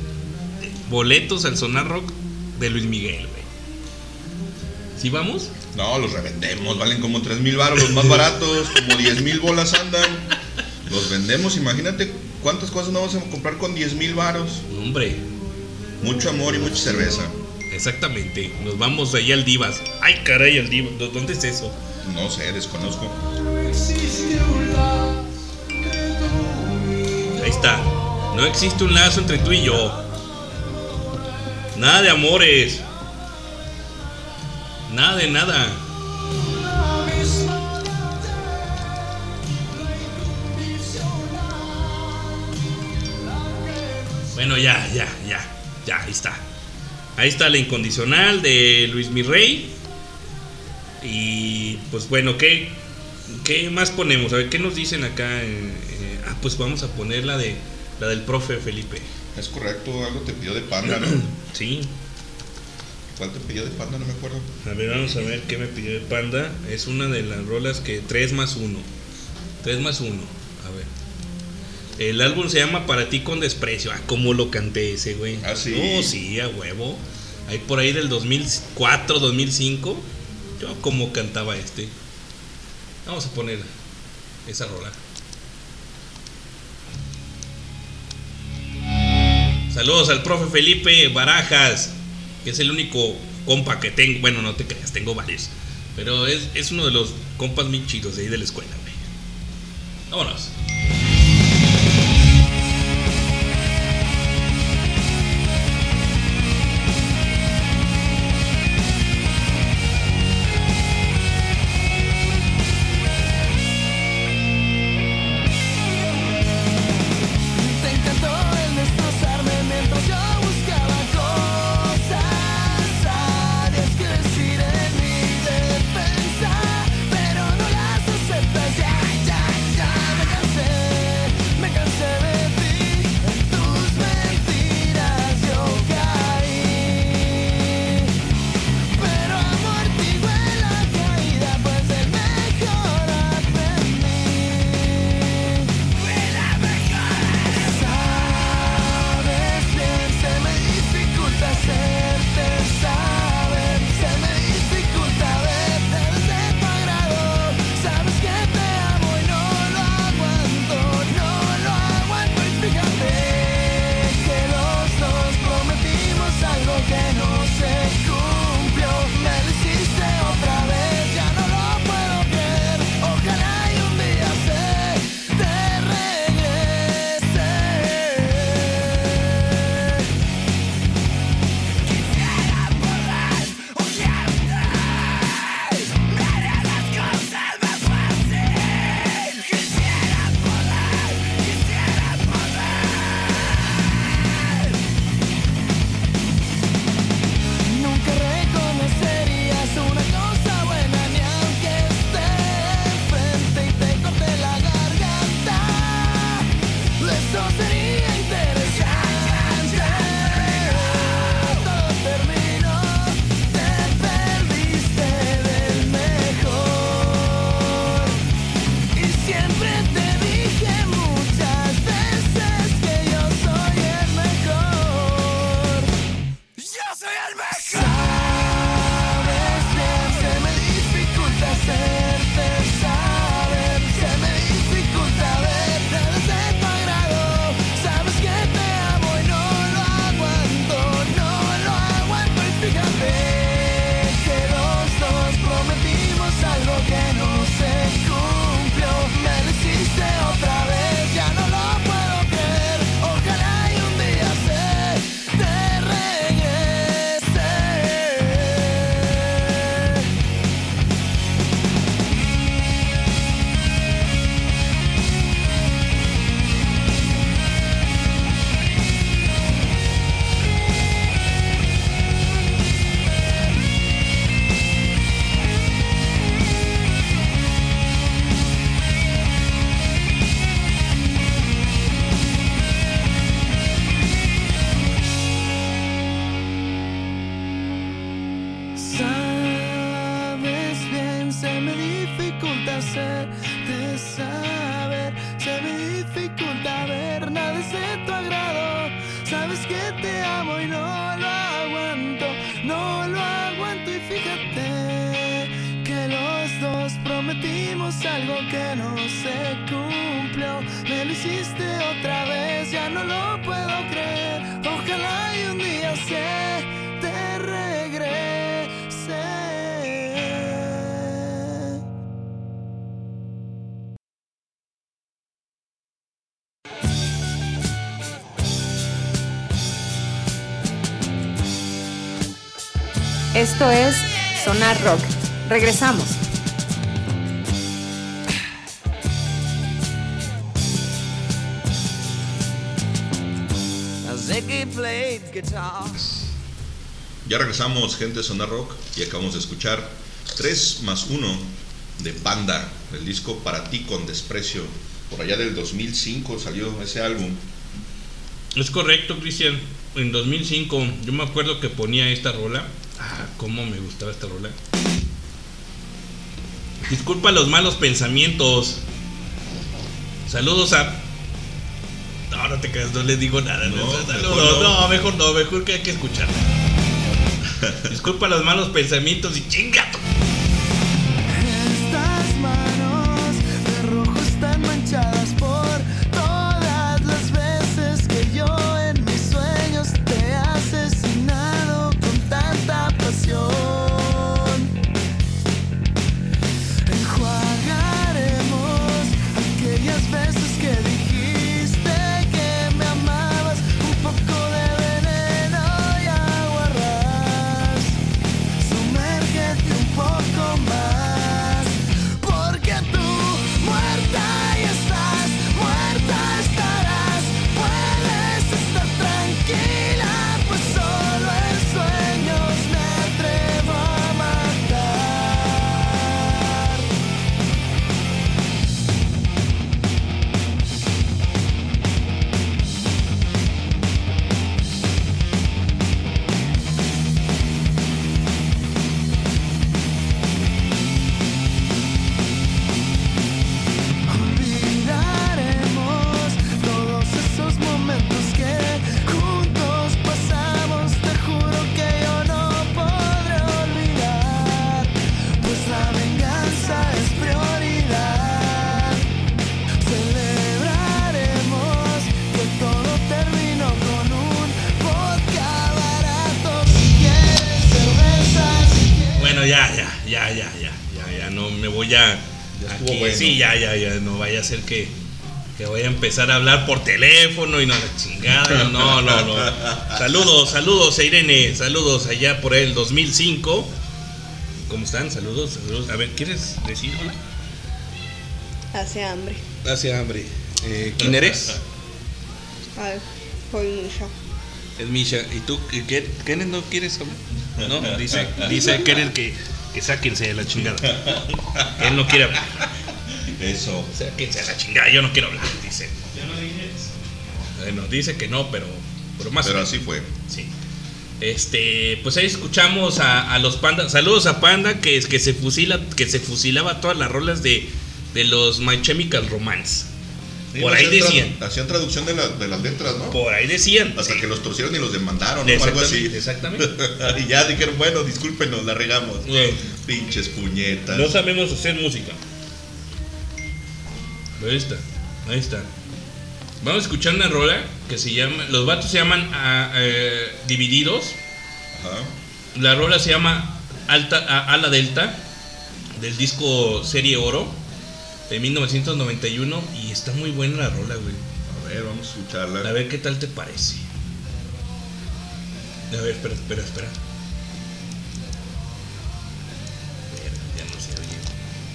boletos al Sonar Rock de Luis Miguel, güey. ¿Sí vamos? No, los revendemos, valen como 3 mil baros los más baratos, como 10 mil bolas andan. Los vendemos, imagínate cuántas cosas no vamos a comprar con 10 mil varos. Hombre. Mucho amor y mucha cerveza. Exactamente. Nos vamos ahí al Divas. Ay, caray, al Divas. ¿Dó- ¿Dónde es eso? No sé, desconozco. Ahí está. No existe un lazo entre tú y yo. Nada de amores. Nada de nada. Bueno, ya, ya, ya. Ya, ahí está. Ahí está la incondicional de Luis Mirrey. Y pues bueno, ¿qué, ¿qué más ponemos? A ver, ¿qué nos dicen acá? Eh, eh, ah, pues vamos a poner la, de, la del profe Felipe. Es correcto, algo te pidió de panda, ¿no? Sí. ¿Cuál te pidió de panda? No me acuerdo. A ver, vamos a ver qué me pidió de Panda. Es una de las rolas que 3 más 1. 3 más 1. El álbum se llama Para ti con desprecio. Ah, cómo lo canté ese, güey. Ah, sí. Oh, sí, a huevo. Ahí por ahí del 2004, 2005. Yo como cantaba este. Vamos a poner esa rola. Saludos al profe Felipe Barajas, que es el único compa que tengo. Bueno, no te creas, tengo varios. Pero es, es uno de los compas muy chidos de ahí de la escuela, güey. Vámonos. Es que te amo y no lo aguanto, no lo aguanto y fíjate que los dos prometimos algo que no se cumplió. Me lo hiciste otra vez, ya no lo puedo creer. Ojalá y un día se Esto es Sonar Rock. Regresamos. Ya regresamos, gente de Sonar Rock, y acabamos de escuchar 3 más 1 de Panda, el disco Para ti con desprecio. Por allá del 2005 salió ese álbum. Es correcto, Cristian. En 2005 yo me acuerdo que ponía esta rola. Ah, cómo me gustaba esta rola. Disculpa los malos pensamientos. Saludos a... No, no te quedas, no les digo nada. No, No, mejor no. no, mejor no, mejor que hay que escuchar. Disculpa los malos pensamientos y chingato. Ser que, que voy a empezar a hablar por teléfono y no la chingada. No, no, no. Saludos, saludos a Irene, saludos allá por el 2005. ¿Cómo están? Saludos, saludos. A ver, ¿quieres decir hola? Hace hambre. Hace hambre. Eh, ¿Quién eres? Ay, soy Misha. Es Misha. ¿Y tú, Kenneth, no quieres hablar? No, dice, dice Kenneth que, que sáquense de la chingada. Él no quiere hablar. Eso. Sáquense de la chingada, yo no quiero hablar, dice. Bueno, dice que no, pero, pero más o Pero menos. así fue. Sí. Este, pues ahí escuchamos a, a los pandas. Saludos a Panda que, que se fusila, que se fusilaba todas las rolas de, de los My Chemical Romance. Sí, Por ahí hacían tra- decían. Hacían traducción de, la- de las letras, ¿no? Por ahí decían. Hasta sí. que los torcieron y los demandaron, ¿no? Algo así. Exactamente, exactamente. y ya dijeron, bueno, discúlpenos, la regamos. Bueno. Pinches puñetas. No sabemos hacer música. Ahí está, ahí está. Vamos a escuchar una rola que se llama. Los vatos se llaman ah, eh, Divididos. La rola se llama Alta, a- Ala Delta, del disco Serie Oro, de 1991. Y está muy buena la rola, güey. A ver, vamos a escucharla. A ver qué tal te parece. A ver, espera, espera, espera. Espera, Ya no se oye.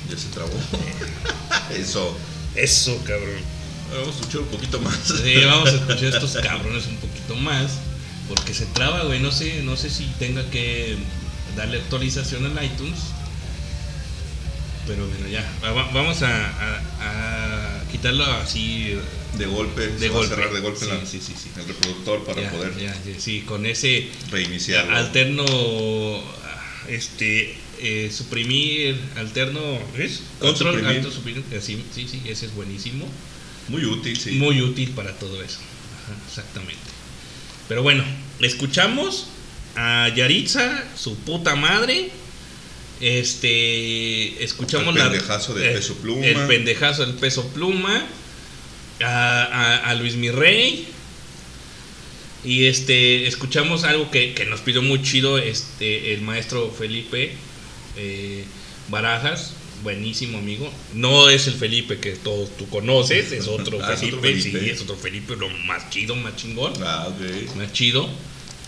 Ya se trabó. Eso. Eso, cabrón. Vamos a escuchar un poquito más. Sí, vamos a escuchar estos cabrones un poquito más. Porque se traba, güey. No sé, no sé si tenga que darle actualización al iTunes. Pero bueno, ya. Va- Vamos a, a- a quitarlo así. De golpe. De a golpe. cerrar de golpe Sí, la- sí, sí, el reproductor para Ya, poder ya, sí, con ese reiniciarlo. alterno. Este. Eh, suprimir. Alterno. ¿Es? Control, suprimir. alto, suprimir. así, sí, sí, ese es buenísimo. Muy útil, sí. Muy útil para todo eso. Ajá, exactamente. Pero bueno, escuchamos a Yaritza, su puta madre. Este, escuchamos Al pendejazo de eh, Peso Pluma. El pendejazo del peso pluma. A, a- a Luis Mirrey. Y este, escuchamos algo que, que nos pidió muy chido este, el maestro Felipe eh, Barajas. Buenísimo amigo. No es el Felipe que todos tú conoces, es otro, Ah, es Felipe, otro Felipe. sí, es otro Felipe, lo más chido, más chingón. Ah, ok. Más chido.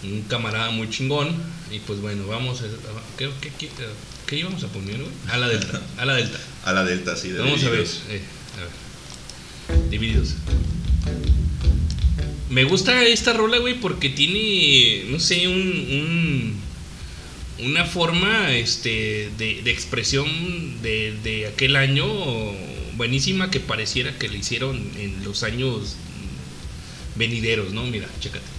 Un camarada muy chingón. Y pues bueno, vamos a. ¿Qué, qué, qué, qué íbamos a poner, güey? A la delta. A la delta. A la delta, sí. de Vamos a ver. Divididos. eh, a ver. Divididos. Me gusta esta rola, güey, porque tiene, no sé, un, un- una forma este, de, de expresión de, de aquel año buenísima que pareciera que le hicieron en los años venideros, ¿no? Mira, chécate.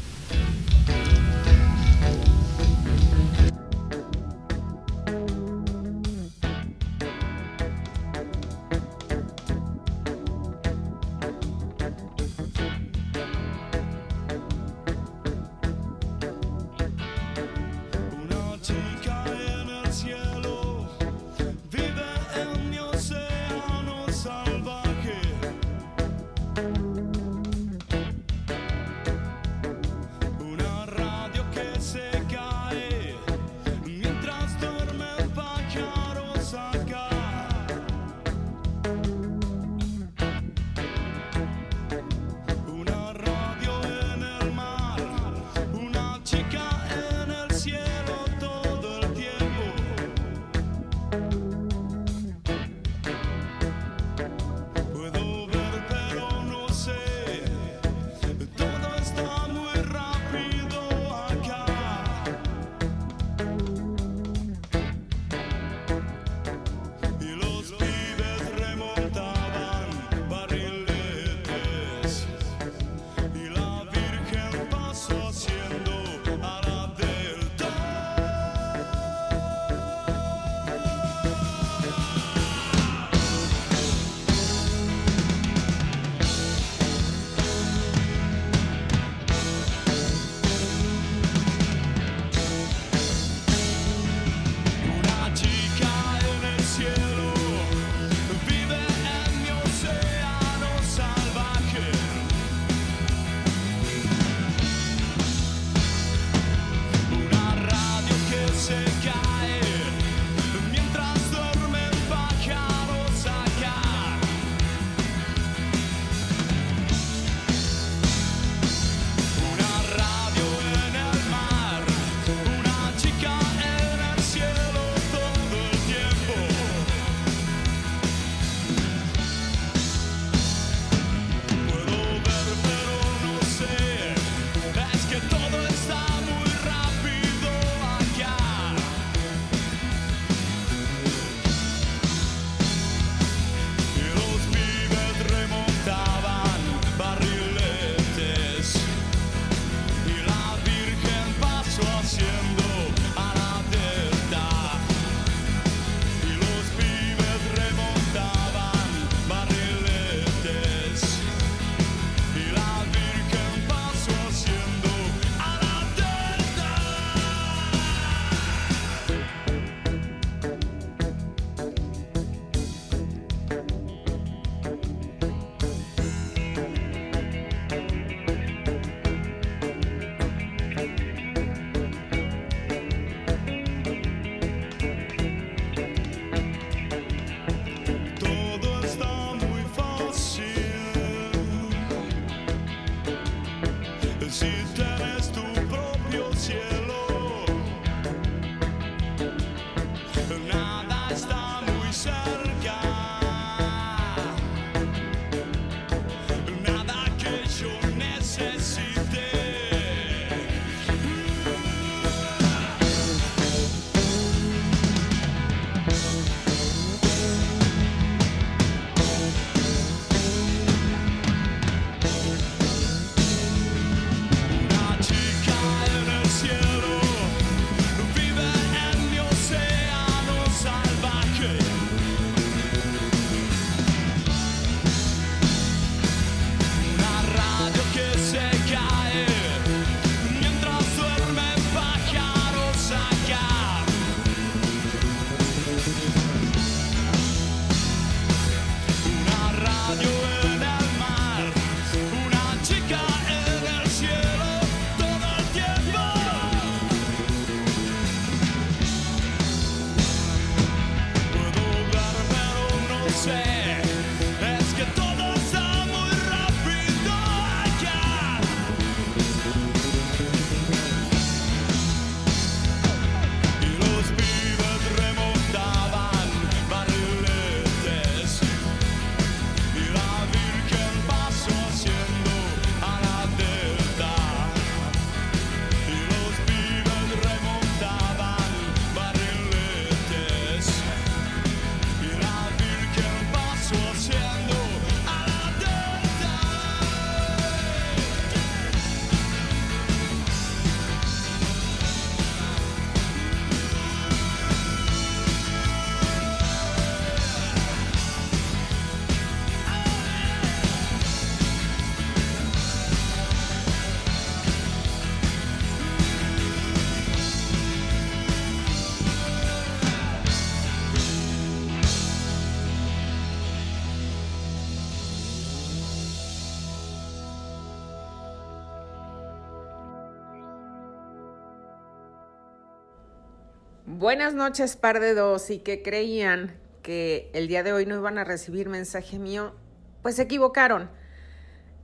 Buenas noches, par de dos, y que creían que el día de hoy no iban a recibir mensaje mío, pues se equivocaron.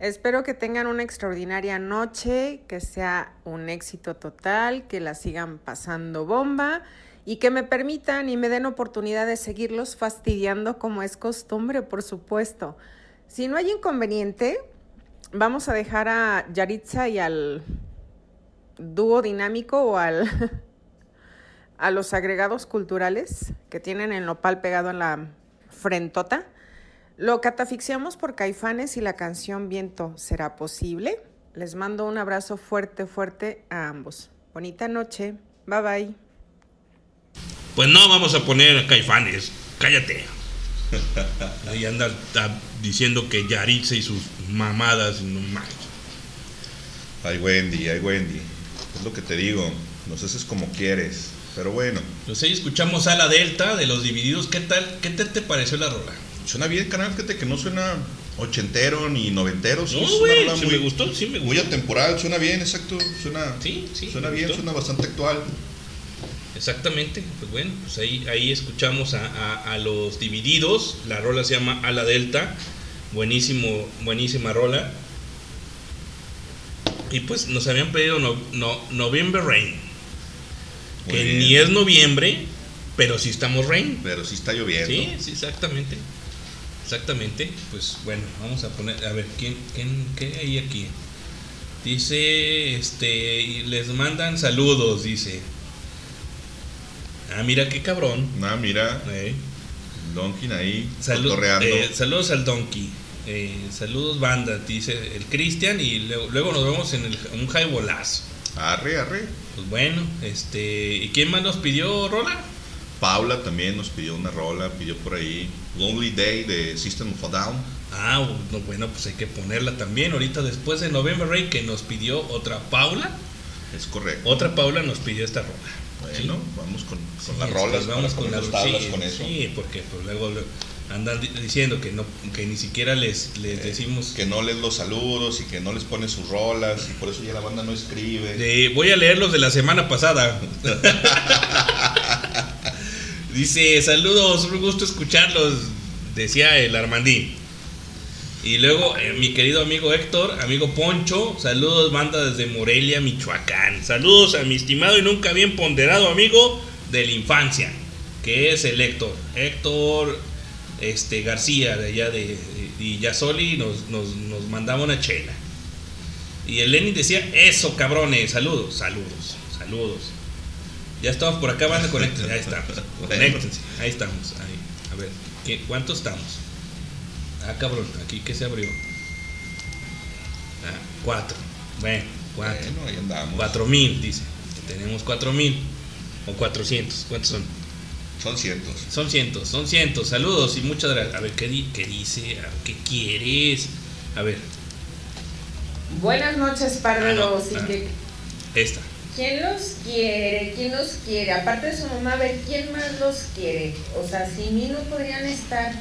Espero que tengan una extraordinaria noche, que sea un éxito total, que la sigan pasando bomba y que me permitan y me den oportunidad de seguirlos fastidiando como es costumbre, por supuesto. Si no hay inconveniente, vamos a dejar a Yaritza y al dúo dinámico o al a los agregados culturales que tienen el nopal pegado en la frentota. Lo catafixiamos por Caifanes y la canción Viento. ¿Será posible? Les mando un abrazo fuerte, fuerte a ambos. Bonita noche. Bye bye. Pues no vamos a poner a Caifanes. Cállate. Ahí anda diciendo que Yaritza y sus mamadas. No. Ay, Wendy, ay, Wendy. Es lo que te digo. Nos haces como quieres. Pero bueno. Pues ahí escuchamos a la Delta de los divididos. ¿Qué tal? ¿Qué te, te pareció la rola? Suena bien, canal, fíjate que no suena ochentero ni noventero. sí, No, güey, sí me gustó, sí me Muy atemporal, suena bien, exacto. Suena, sí, sí, suena bien, gustó. suena bastante actual. Exactamente, pues bueno, pues ahí, ahí escuchamos a, a- a los divididos. La rola se llama A la Delta. Buenísimo, buenísima rola. Y pues nos habían pedido no, no- November Rain. Muy que bien. ni es noviembre, pero sí estamos rain. Pero sí está lloviendo. Sí, sí, exactamente. Exactamente. Pues bueno, vamos a poner, a ver, ¿quién, quién qué hay aquí? Dice, este, y les mandan saludos, dice. Ah, mira qué cabrón. Ah, mira. Donkin ahí, Salud- eh, saludos al Donkey. Eh, saludos banda, dice el Cristian y luego, luego nos vemos en el, un highbolazo. Arre, arre. Pues bueno, este, ¿y quién más nos pidió rola? Paula también nos pidió una rola, pidió por ahí Lonely Day de System of a Down. Ah, no, bueno, pues hay que ponerla también. Ahorita después de November Rain que nos pidió otra Paula. Es correcto. Otra Paula nos pidió esta rola. Bueno, vamos con, con las rolas. vamos con las tablas sí, con eso. Sí, porque pues luego di- diciendo que no que ni siquiera les, les decimos Que no les los saludos y que no les ponen sus rolas y por eso ya la banda no escribe. de- voy a leer los de la semana pasada. Dice, saludos, un gusto escucharlos, decía el Armandín. Y luego eh, mi querido amigo Héctor, amigo Poncho, saludos, banda desde Morelia, Michoacán. Saludos a mi estimado y nunca bien ponderado amigo de la infancia, que es el Héctor. Héctor este, García, de allá de, y Yasoli nos, nos, nos mandaba una chela. Y el Lenin decía, eso cabrones, saludos, saludos, saludos. Ya estamos por acá, banda, conéctense, ahí estamos, conéctense, ahí estamos, ahí. A ver, ¿qué, ¿cuántos estamos? Ah, cabrón, aquí que se abrió. Ah, cuatro. Bueno, cuatro. Bueno, ahí andamos. Cuatro mil, dice. Tenemos cuatro mil. O cuatrocientos. ¿Cuántos son? Son cientos. Son cientos, son cientos. Saludos y muchas gracias. A ver, ¿qué, di- qué dice? A ver, ¿Qué quieres? A ver, Buenas noches, par de Ah, no, ah. que- esta. ¿Quién los quiere? ¿Quién los quiere? Aparte de su mamá, a ver, ¿quién más los quiere? O sea, sin mí no podrían estar.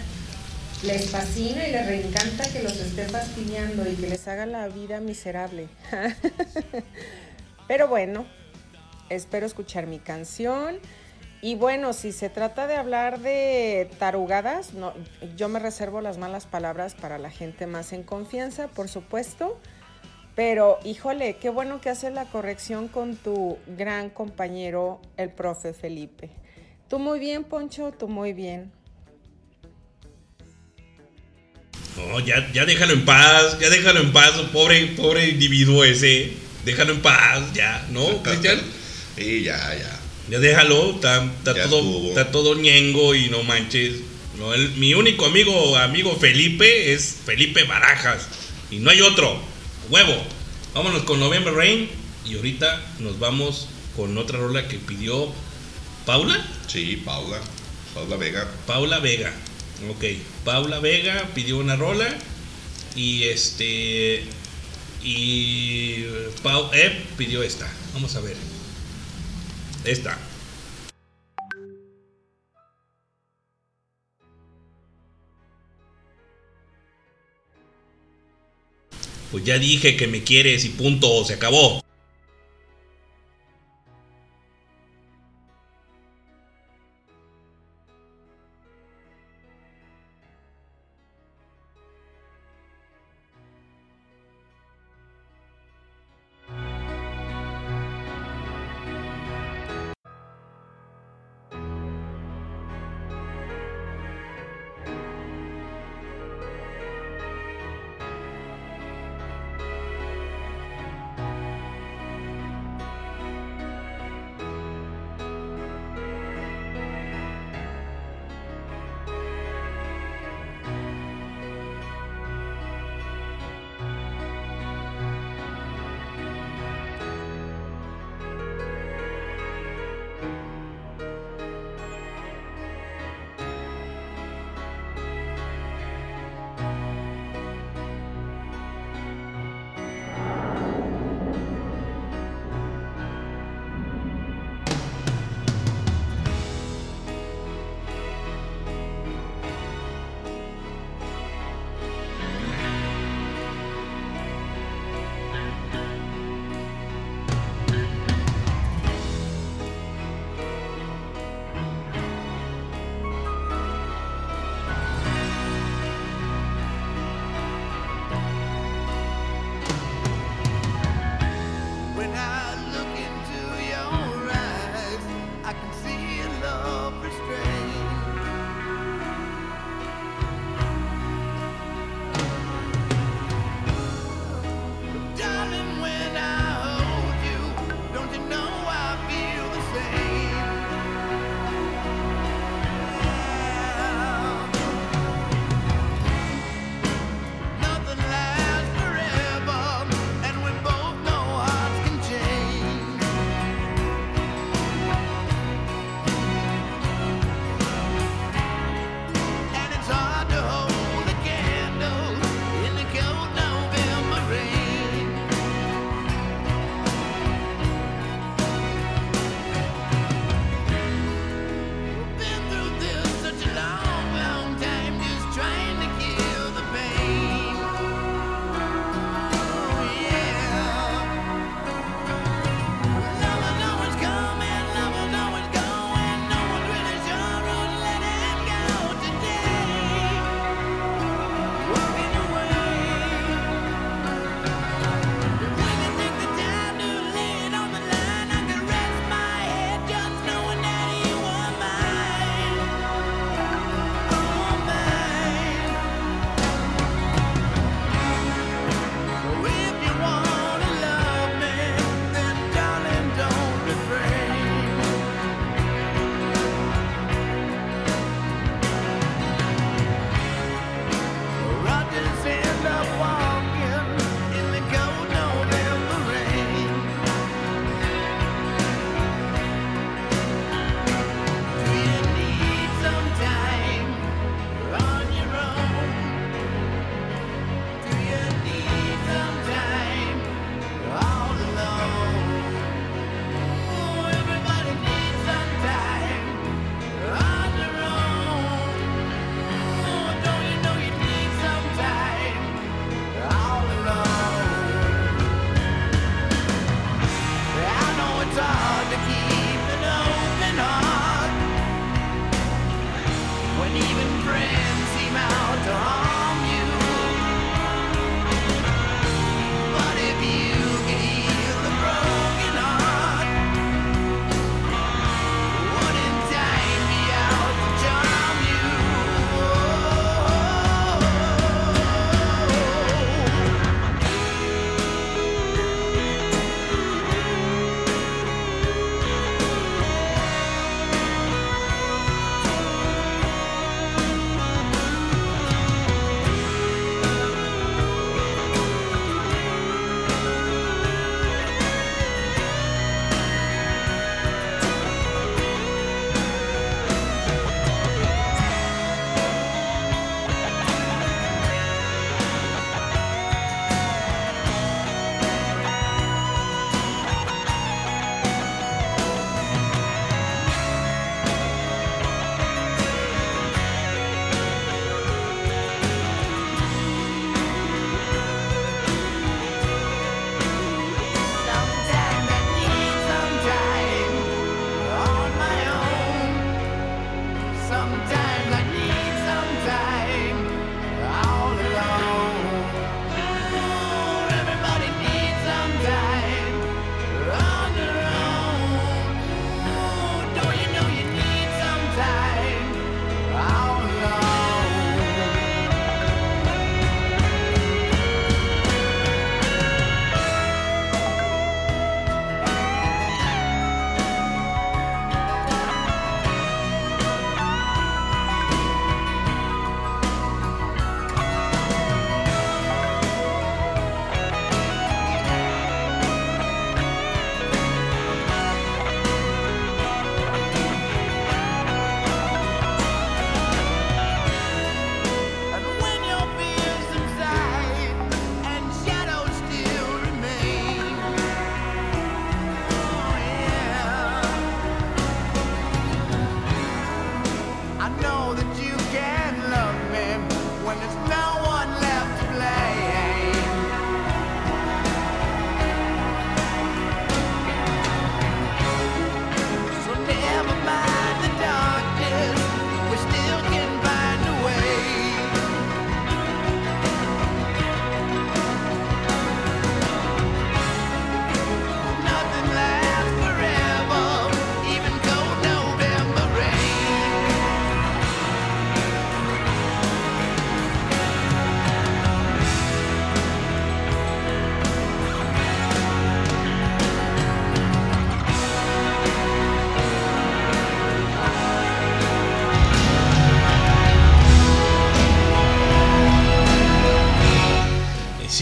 Les fascina y les reencanta que los esté fastidiando y que les haga la vida miserable. Pero bueno, espero escuchar mi canción. Y bueno, si se trata de hablar de tarugadas, no, yo me reservo las malas palabras para la gente más en confianza, por supuesto. Pero, híjole, qué bueno que haces la corrección con tu gran compañero, el profe Felipe. Tú muy bien, Poncho, tú muy bien. No, ya, ya déjalo en paz, ya déjalo en paz, pobre, pobre individuo ese. Déjalo en paz, ya, ¿no, Cristian? Sí, ya, ya. Ya déjalo, está, está Ya todo, estuvo. está todo ñengo y no manches. No, el- mi único amigo, amigo Felipe es Felipe Barajas. Y no hay otro. Huevo. Vámonos con November Rain. Y ahorita nos vamos con otra rola que pidió Paula. Sí, Paula. Paula Vega. Paula Vega. Ok. Paula Vega pidió una rola. Y este. Y. Pau Ep pidió esta. Vamos a ver. Esta. Pues ya dije que me quieres y punto, se acabó.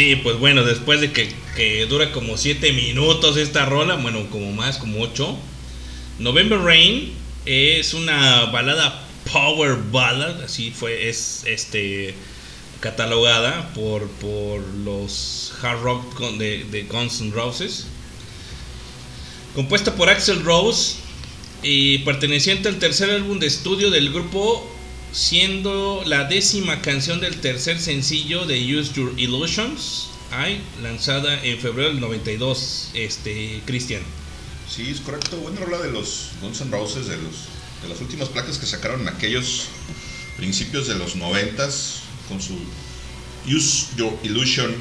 Sí, pues bueno, después de que, que dura como 7 minutos esta rola, bueno, como más, como 8. November Rain es una balada power ballad, así fue, es este catalogada por, por los hard rock de, de Guns N' Roses. Compuesta por Axel Rose y perteneciente al tercer álbum de estudio del grupo, siendo la décima canción del tercer sencillo de Use Your Illusions, ay, lanzada en febrero del 92, este, Cristian. Sí, es correcto. Buena rola de los Guns N' Roses, de, los, de las últimas placas que sacaron en aquellos principios de los noventas con su Use Your Illusion.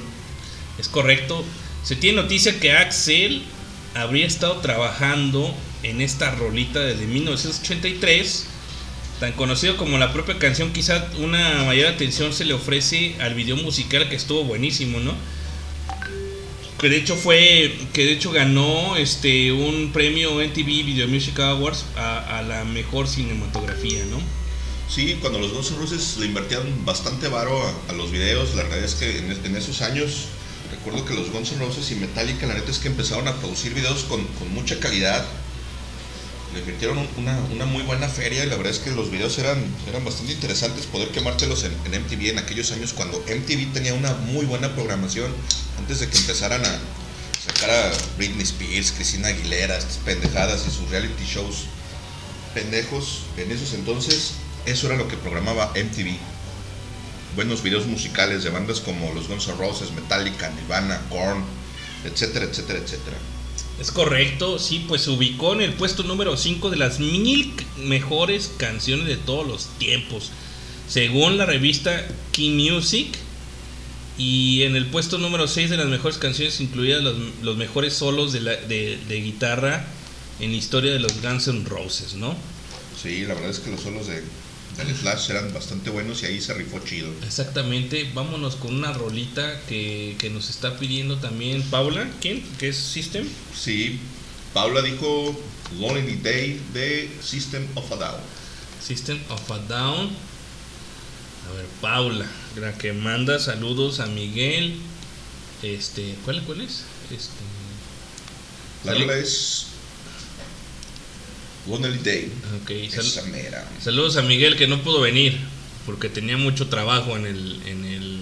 Es correcto. Se tiene noticia que Axel habría estado trabajando en esta rolita desde 1983. Tan conocido como la propia canción, quizá una mayor atención se le ofrece al video musical que estuvo buenísimo, ¿no? Que de hecho fue, que de hecho ganó este un premio MTV Video Music Awards a, a la mejor cinematografía, ¿no? Sí, cuando los Guns N' Roses le invertían bastante varo a, a los videos, la verdad es que en, en esos años recuerdo que los Guns N' Roses y Metallica, la neta es que empezaron a producir videos con, con mucha calidad. Le invirtieron un- una, una muy buena feria y la verdad es que los videos eran, eran bastante interesantes poder quemártelos en, en MTV en aquellos años cuando MTV tenía una muy buena programación antes de que empezaran a sacar a Britney Spears, Christina Aguilera, estas pendejadas y sus reality shows pendejos en esos entonces eso era lo que programaba MTV buenos videos musicales de bandas como los Guns N' Roses, Metallica, Nirvana, Korn, etcétera, etcétera, etcétera. Es correcto, sí, pues se ubicó en el puesto número 5 de las mil mejores canciones de todos los tiempos, según la revista Key Music. Y en el puesto número 6 de las mejores canciones, incluidas los, mejores solos de- de guitarra en la historia de los Guns N' Roses, ¿no? Sí, la verdad es que los solos de, del Slash eran bastante buenos y ahí se rifó chido. Exactamente, vámonos con una rolita que, que nos está pidiendo también Paula, ¿quién? ¿Qué es System? Sí, Paula dijo Lonely Day de System of a Down. System of a Down. A ver, Paula, la que manda saludos a Miguel. Este, ¿cuál, cuál es? Este, La rola es Lonely Day. ok, sal- Esa mera. saludos a Miguel que no pudo venir porque tenía mucho trabajo en el, en el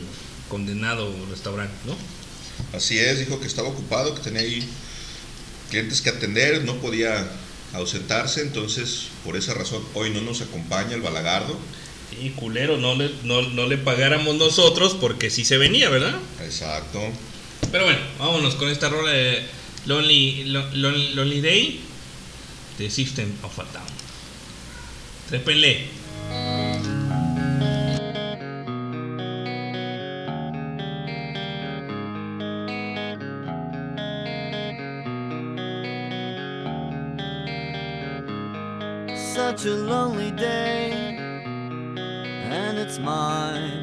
condenado restaurante, ¿no? Así es, dijo que estaba ocupado, que tenía ahí clientes que atender, no podía ausentarse, entonces por esa razón hoy no nos acompaña el balagardo. Y culero, no le, no, no le pagáramos nosotros porque sí se venía, ¿verdad? Exacto. Pero bueno, vámonos con esta rola de Lonely, Lo- Lonely, Lonely Day de System of a. Trépenle. Such a lonely day, and it's mine.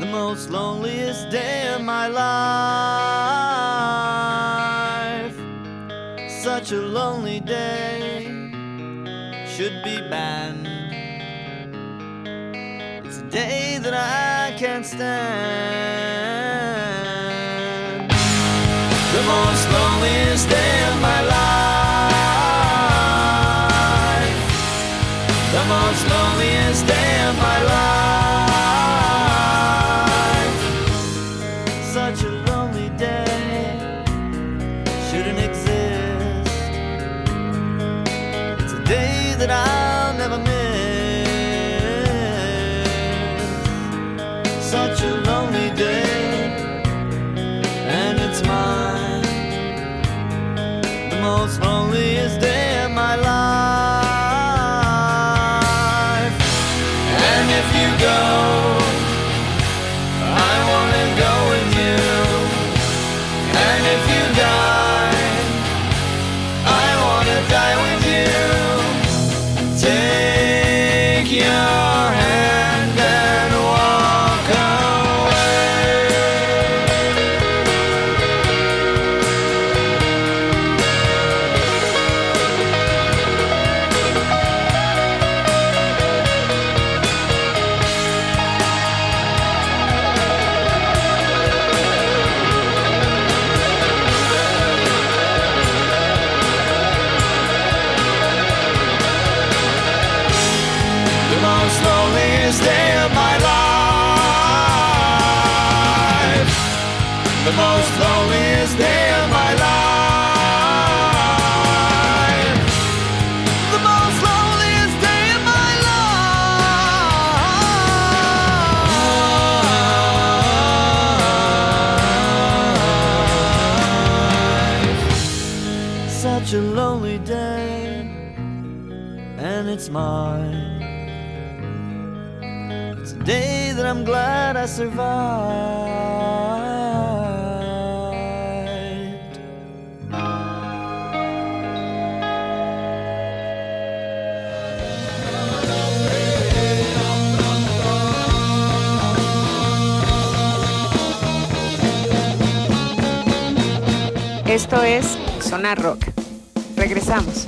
The most loneliest day of my life. Such a lonely day should be banned. It's a day that I can't stand. Sonar Rock. Regresamos.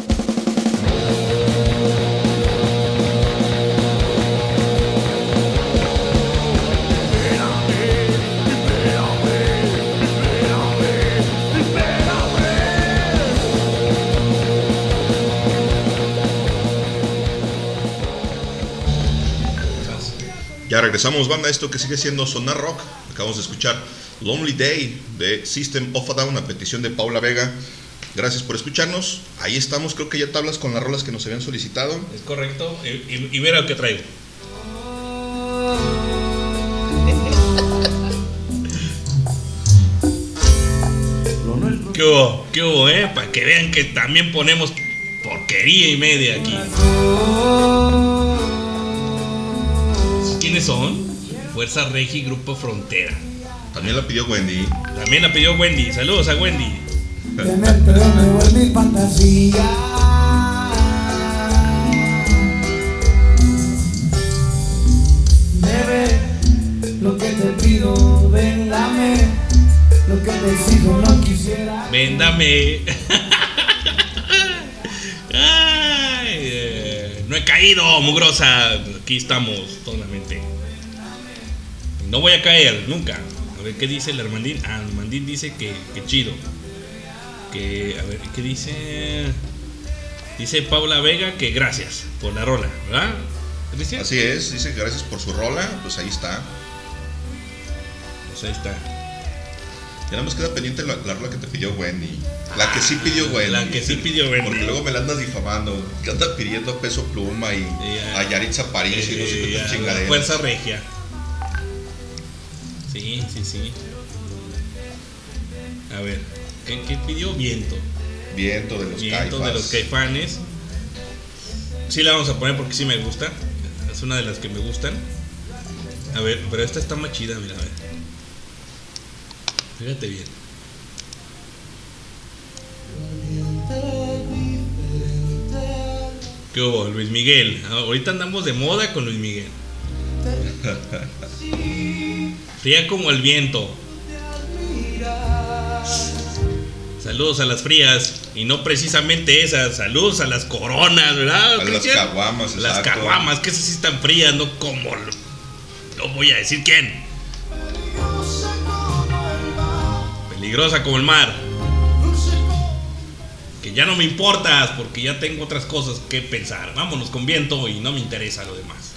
Ya regresamos, banda. Esto que sigue siendo Sonar Rock. Acabamos de escuchar Lonely Day de System of a Down a petición de Paula Vega. Gracias por escucharnos. Ahí estamos, creo que ya tablas con las rolas que nos habían solicitado. Es correcto. Y, y, y mira lo que traigo. ¿Qué hubo? ¿Qué hubo, eh? Para que vean que también ponemos porquería y media aquí. ¿Quiénes son? Fuerza Regi Grupo Frontera. También la pidió Wendy. También la pidió Wendy. Saludos a Wendy. Tenerte de nuevo en mi fantasía. Bebé, lo que te pido, ven, dame. Lo que te exijo, no quisiera. Véndame. Eh, no he caído, mugrosa. Aquí estamos, solamente. No voy a caer, nunca. A ver, ¿qué dice el Armandín? Ah, Armandín dice que, que chido. Que, a ver, ¿qué dice? Dice Paula Vega que gracias por la rola, ¿verdad? Cristian? Así es, dice que gracias por su rola. Pues ahí está. Pues ahí está. Ya nada más queda pendiente la, la rola que te pidió Wendy. La que sí pidió Wendy. La que sí pidió Wendy. Porque luego me la andas difamando. Que anda pidiendo peso pluma y a Yaritza París y no sé a- chingaderas. Fuerza Regia. Sí, sí, sí. A ver, ¿qué, qué pidió? Viento. Viento de los Viento Caifás. de los caifanes. Sí la vamos a poner porque sí me gusta. Es una de las que me gustan. A ver, pero esta está más chida, mira, a ver. Fíjate bien. ¿Qué hubo? Luis Miguel. Ah, Ahorita andamos de moda con Luis Miguel. Fría como el viento. Saludos a las frías. Y no precisamente esas. Saludos a las coronas, ¿verdad? A las caguamas, Las caguamas, que esas sí están frías, no como. No voy a decir quién. Peligrosa como el mar. Que ya no me importas porque ya tengo otras cosas que pensar. Vámonos con viento y no me interesa lo demás.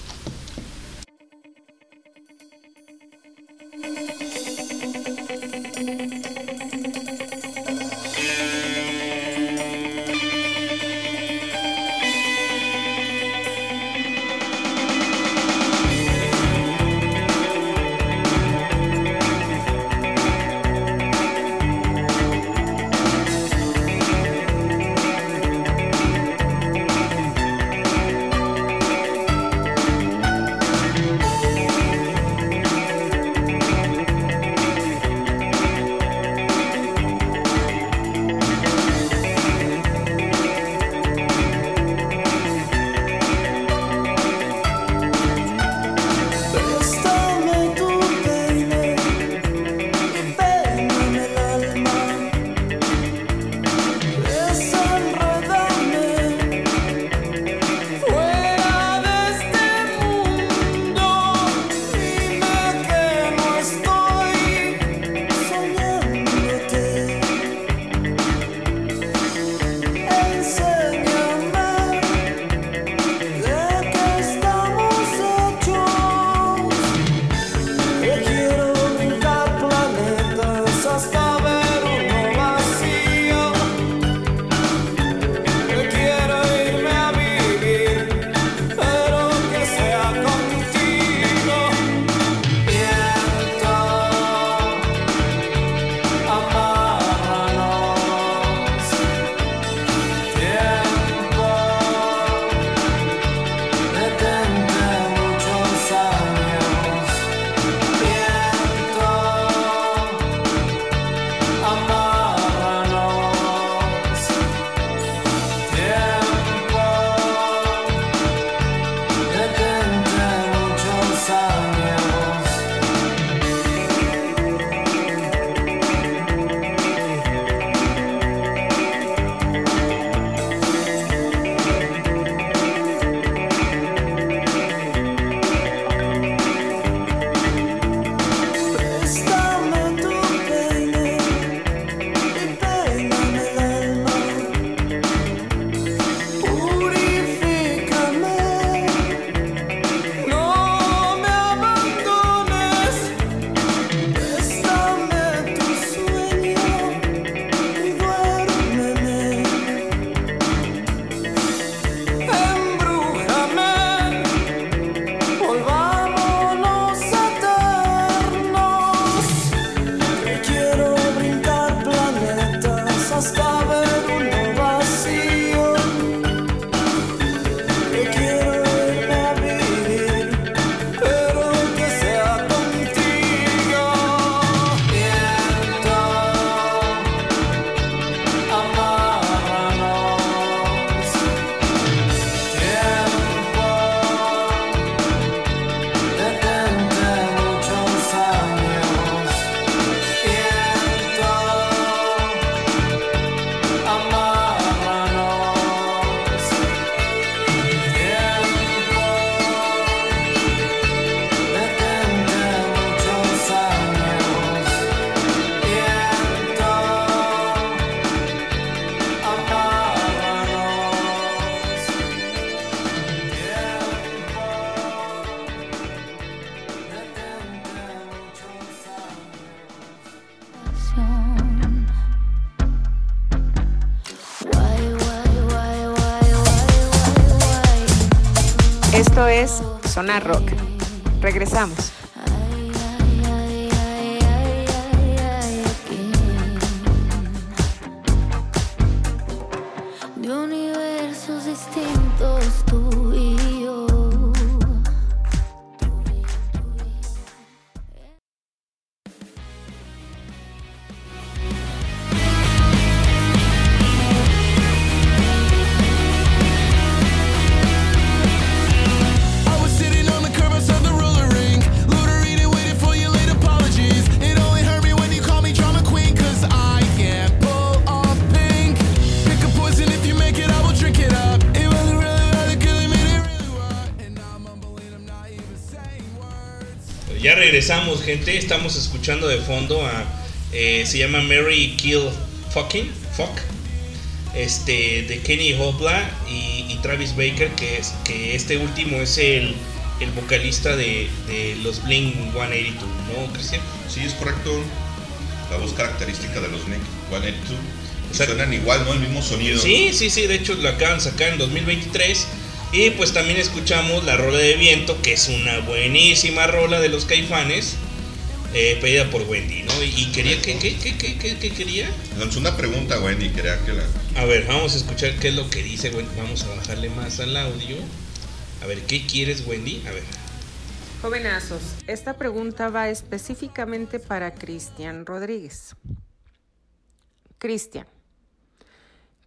Sonar gente. Estamos escuchando de fondo a. eh, se llama Mary Kill Fucking Fuck. Este. De Kenny Hopla y, y Travis Baker. Que es. Que este último es el. El vocalista de, de los Blink 182, ¿no, Cristian? Sí, es correcto. La voz característica de los Blink 182. Y Suenan igual, ¿no? El mismo sonido. Sí, sí, sí, de hecho lo acaban de sacar en 2023. Y pues también escuchamos la rola de viento, que es una buenísima rola de los caifanes, eh, pedida por Wendy, ¿no? Y, y quería, ¿qué, qué, qué, qué, quería? Lanzó una pregunta, Wendy, quería que la. A ver, vamos a escuchar qué es lo que dice Wendy. Vamos a bajarle más al audio. A ver, ¿qué quieres, Wendy? A ver. Jovenazos, esta pregunta va específicamente para Cristian Rodríguez. Cristian,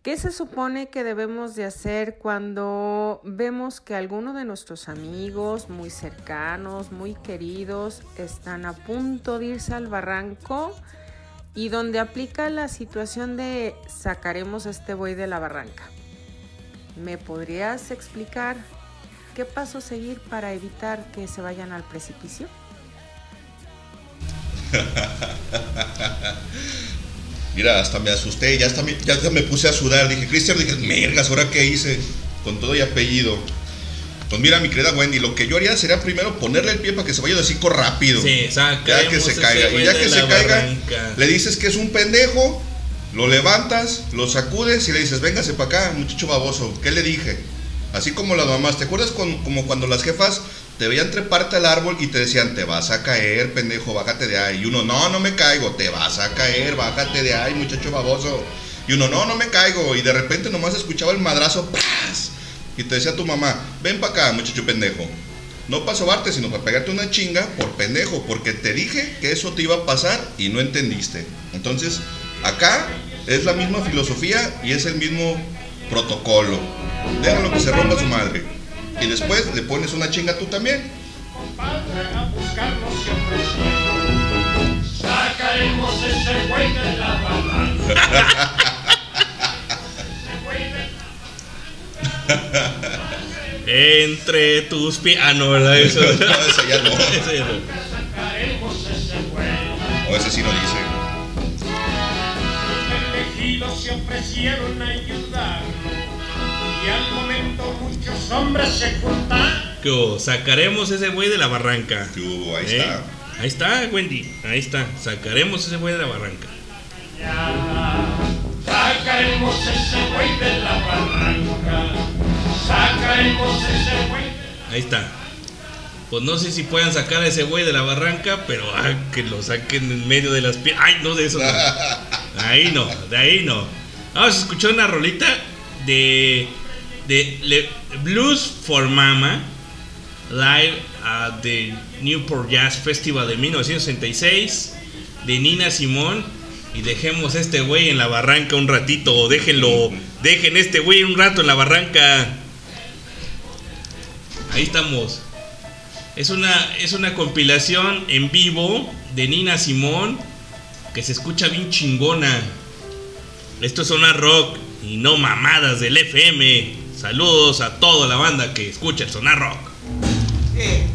¿qué se supone que debemos de hacer cuando vemos que alguno de nuestros amigos muy cercanos, muy queridos, están a punto de irse al barranco y donde aplica la situación de sacaremos este buey de la barranca? ¿Me podrías explicar qué paso seguir para evitar que se vayan al precipicio? Mira, hasta me asusté, ya hasta me, ya hasta me puse a sudar. Dije, Cristian, dije, mergas, ¿ahora qué hice? Con todo y apellido. Pues mira, mi querida Wendy, lo que yo haría sería primero ponerle el pie para que se vaya de hocico rápido. Sí, ya que se caiga. Y ya que se caiga, barranca. le dices que es un pendejo, lo levantas, lo sacudes y le dices, véngase para acá, muchacho baboso. ¿Qué le dije? Así como las mamás, ¿te acuerdas con- como cuando las jefas te veían treparte al árbol y te decían, te vas a caer, pendejo, bájate de ahí? Y uno, no, no me caigo, te vas a caer, bájate de ahí, muchacho baboso. Y uno, no, no me caigo. Y de repente nomás escuchaba el madrazo, ¡paz! Y te decía tu mamá, ven para acá, muchacho pendejo. No para sobarte, sino para pegarte una chinga por pendejo, porque te dije que eso te iba a pasar y no entendiste. Entonces, acá es la misma filosofía y es el mismo protocolo. Déjalo que se rompa su madre. Y después le pones una chinga tú también. Sacaremos ese güey de la barranca. Entre tus pies. Ah, no, ¿verdad? Eso, No, ese ya no. Ese ya no. Sacaremos ese güey. O ese sí no dice. Los elegidos se ofrecieron a ayudarnos. Y al momento muchos hombres se juntaron. ¿Qué hubo? Sacaremos ese güey de la barranca. ¿Qué hubo? Ahí ¿Eh? está. Ahí está, Wendy. Ahí está. Sacaremos ese güey de la barranca. Sacaremos ese güey de la barranca. Sacaremos ese güey. Ahí está. Pues no sé si puedan sacar a ese güey de la barranca, pero ah, que lo saquen en medio de las piernas. Ay, no, de eso no. Ahí no, de ahí no. Vamos a escuchar una rolita de, le- Blues for Mama live at the Newport Jazz Festival de 1966 de Nina Simón y dejemos este güey en la barranca un ratito o déjenlo, dejen este güey un rato en la barranca. Ahí estamos. Es una, es una compilación en vivo de Nina Simón que se escucha bien chingona. Esto es Sonar Rock y no mamadas del FM. Saludos a toda la banda que escucha el Sonar Rock. Hey,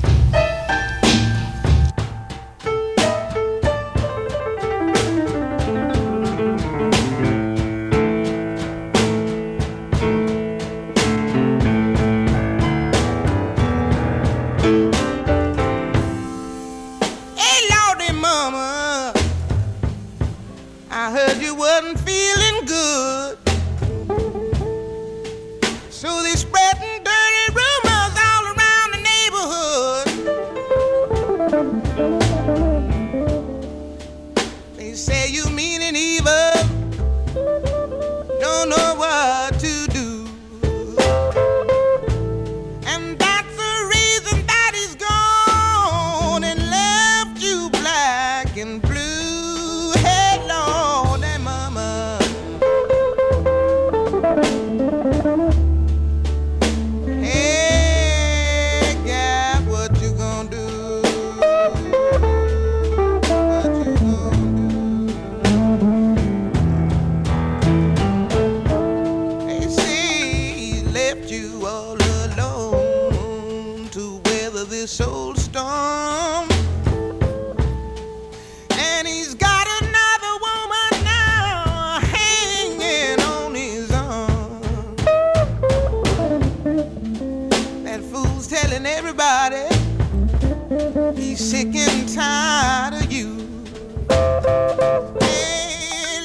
getting tired of you. Hey,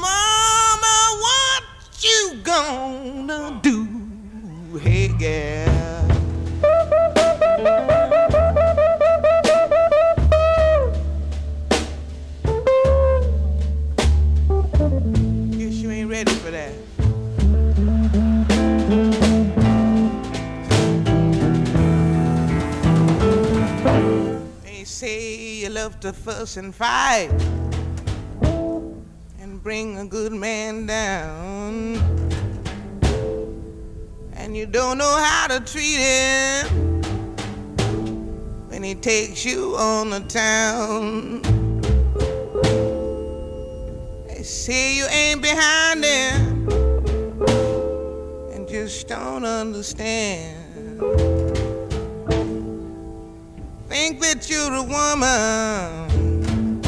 Mama, what you gonna do? Hey, girl. Love to fuss and fight and bring a good man down. And you don't know how to treat him when he takes you on the town. They say you ain't behind him and just don't understand. That you're a woman,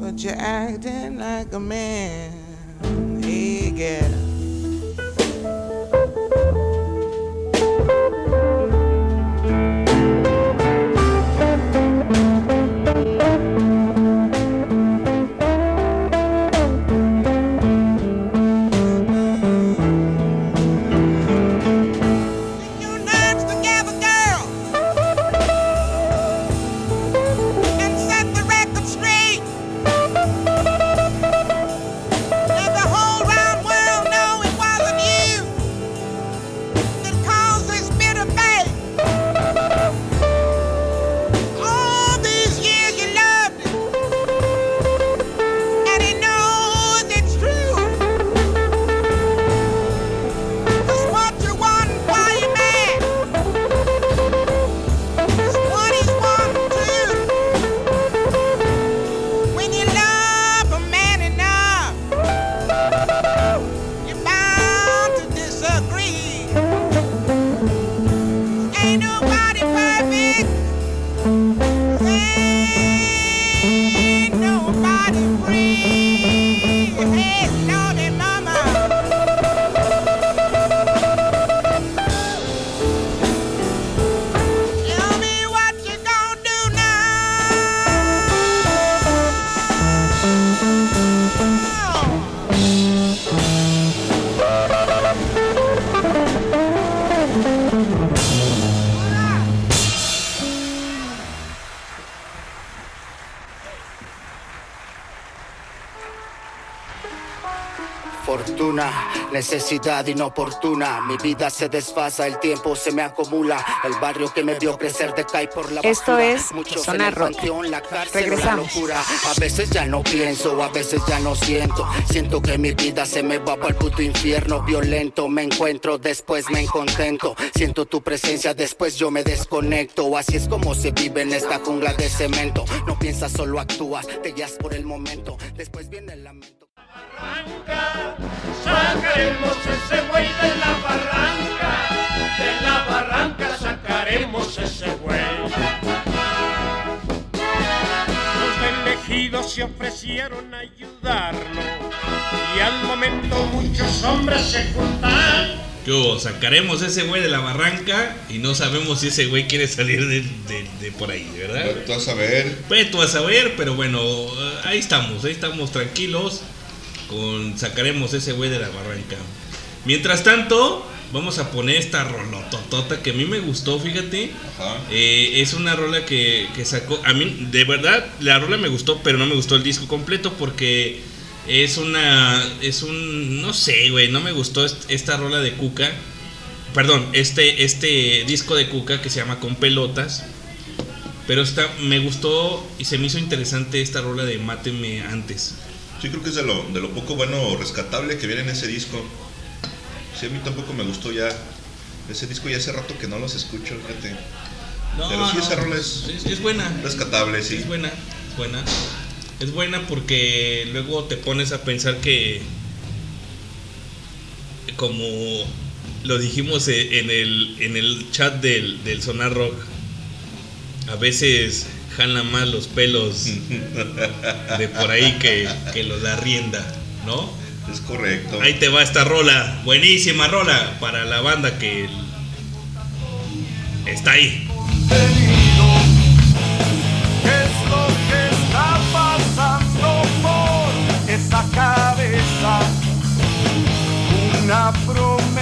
but you're acting like a man. Hey, girl. Necesidad inoportuna. Mi vida se desfasa, el tiempo se me acumula. El barrio que me vio crecer decae por la Esto basura. es Muchos Zona Rock. panteón, la cárcel, Regresamos. la locura. A veces ya no pienso, a veces ya no siento. Siento que mi vida se me va para el puto infierno. Violento me encuentro, después me encontento. Siento tu presencia, después yo me desconecto. Así es como se vive en esta jungla de cemento. No piensas, solo actúas, te guías por el momento. Después viene el lamento. Sacaremos ese güey de la barranca, de la barranca sacaremos ese güey. Los del ejido se ofrecieron a ayudarlo y al momento muchos hombres se juntaron. ¿Qué hubo? Sacaremos ese güey de la barranca y no sabemos si ese güey quiere salir de, de- de por ahí, ¿verdad? Ve tú a saber. Ve tú a saber, pero bueno, ahí estamos, ahí estamos tranquilos. Con sacaremos ese güey de la barranca. Mientras tanto, vamos a poner esta rolototota que a mí me gustó, fíjate. Eh, es una rola que, que sacó. A mí, de verdad, la rola me gustó, pero no me gustó el disco completo porque es una. Es un. No sé, güey, no me gustó est- esta rola de Cuca. Perdón, este, este disco de Cuca que se llama Con Pelotas. Pero está, me gustó y se me hizo interesante esta rola de Máteme antes. Sí, creo que es de lo, de lo poco bueno o rescatable que viene en ese disco. Sí, a mí tampoco me gustó ya. Ese disco ya hace rato que no los escucho, fíjate. No, Pero sí, no, esa rola es, es, es buena. rescatable, sí. Es buena, es buena. Es buena porque luego te pones a pensar que, como lo dijimos e- en el, en el chat del, del Sonar Rock, a veces jalan más los pelos de por ahí que, que los da rienda, ¿no? Es correcto. Ahí te va esta rola, buenísima rola para la banda que está ahí. ¿Qué es lo que está pasando por esa cabeza? Una promesa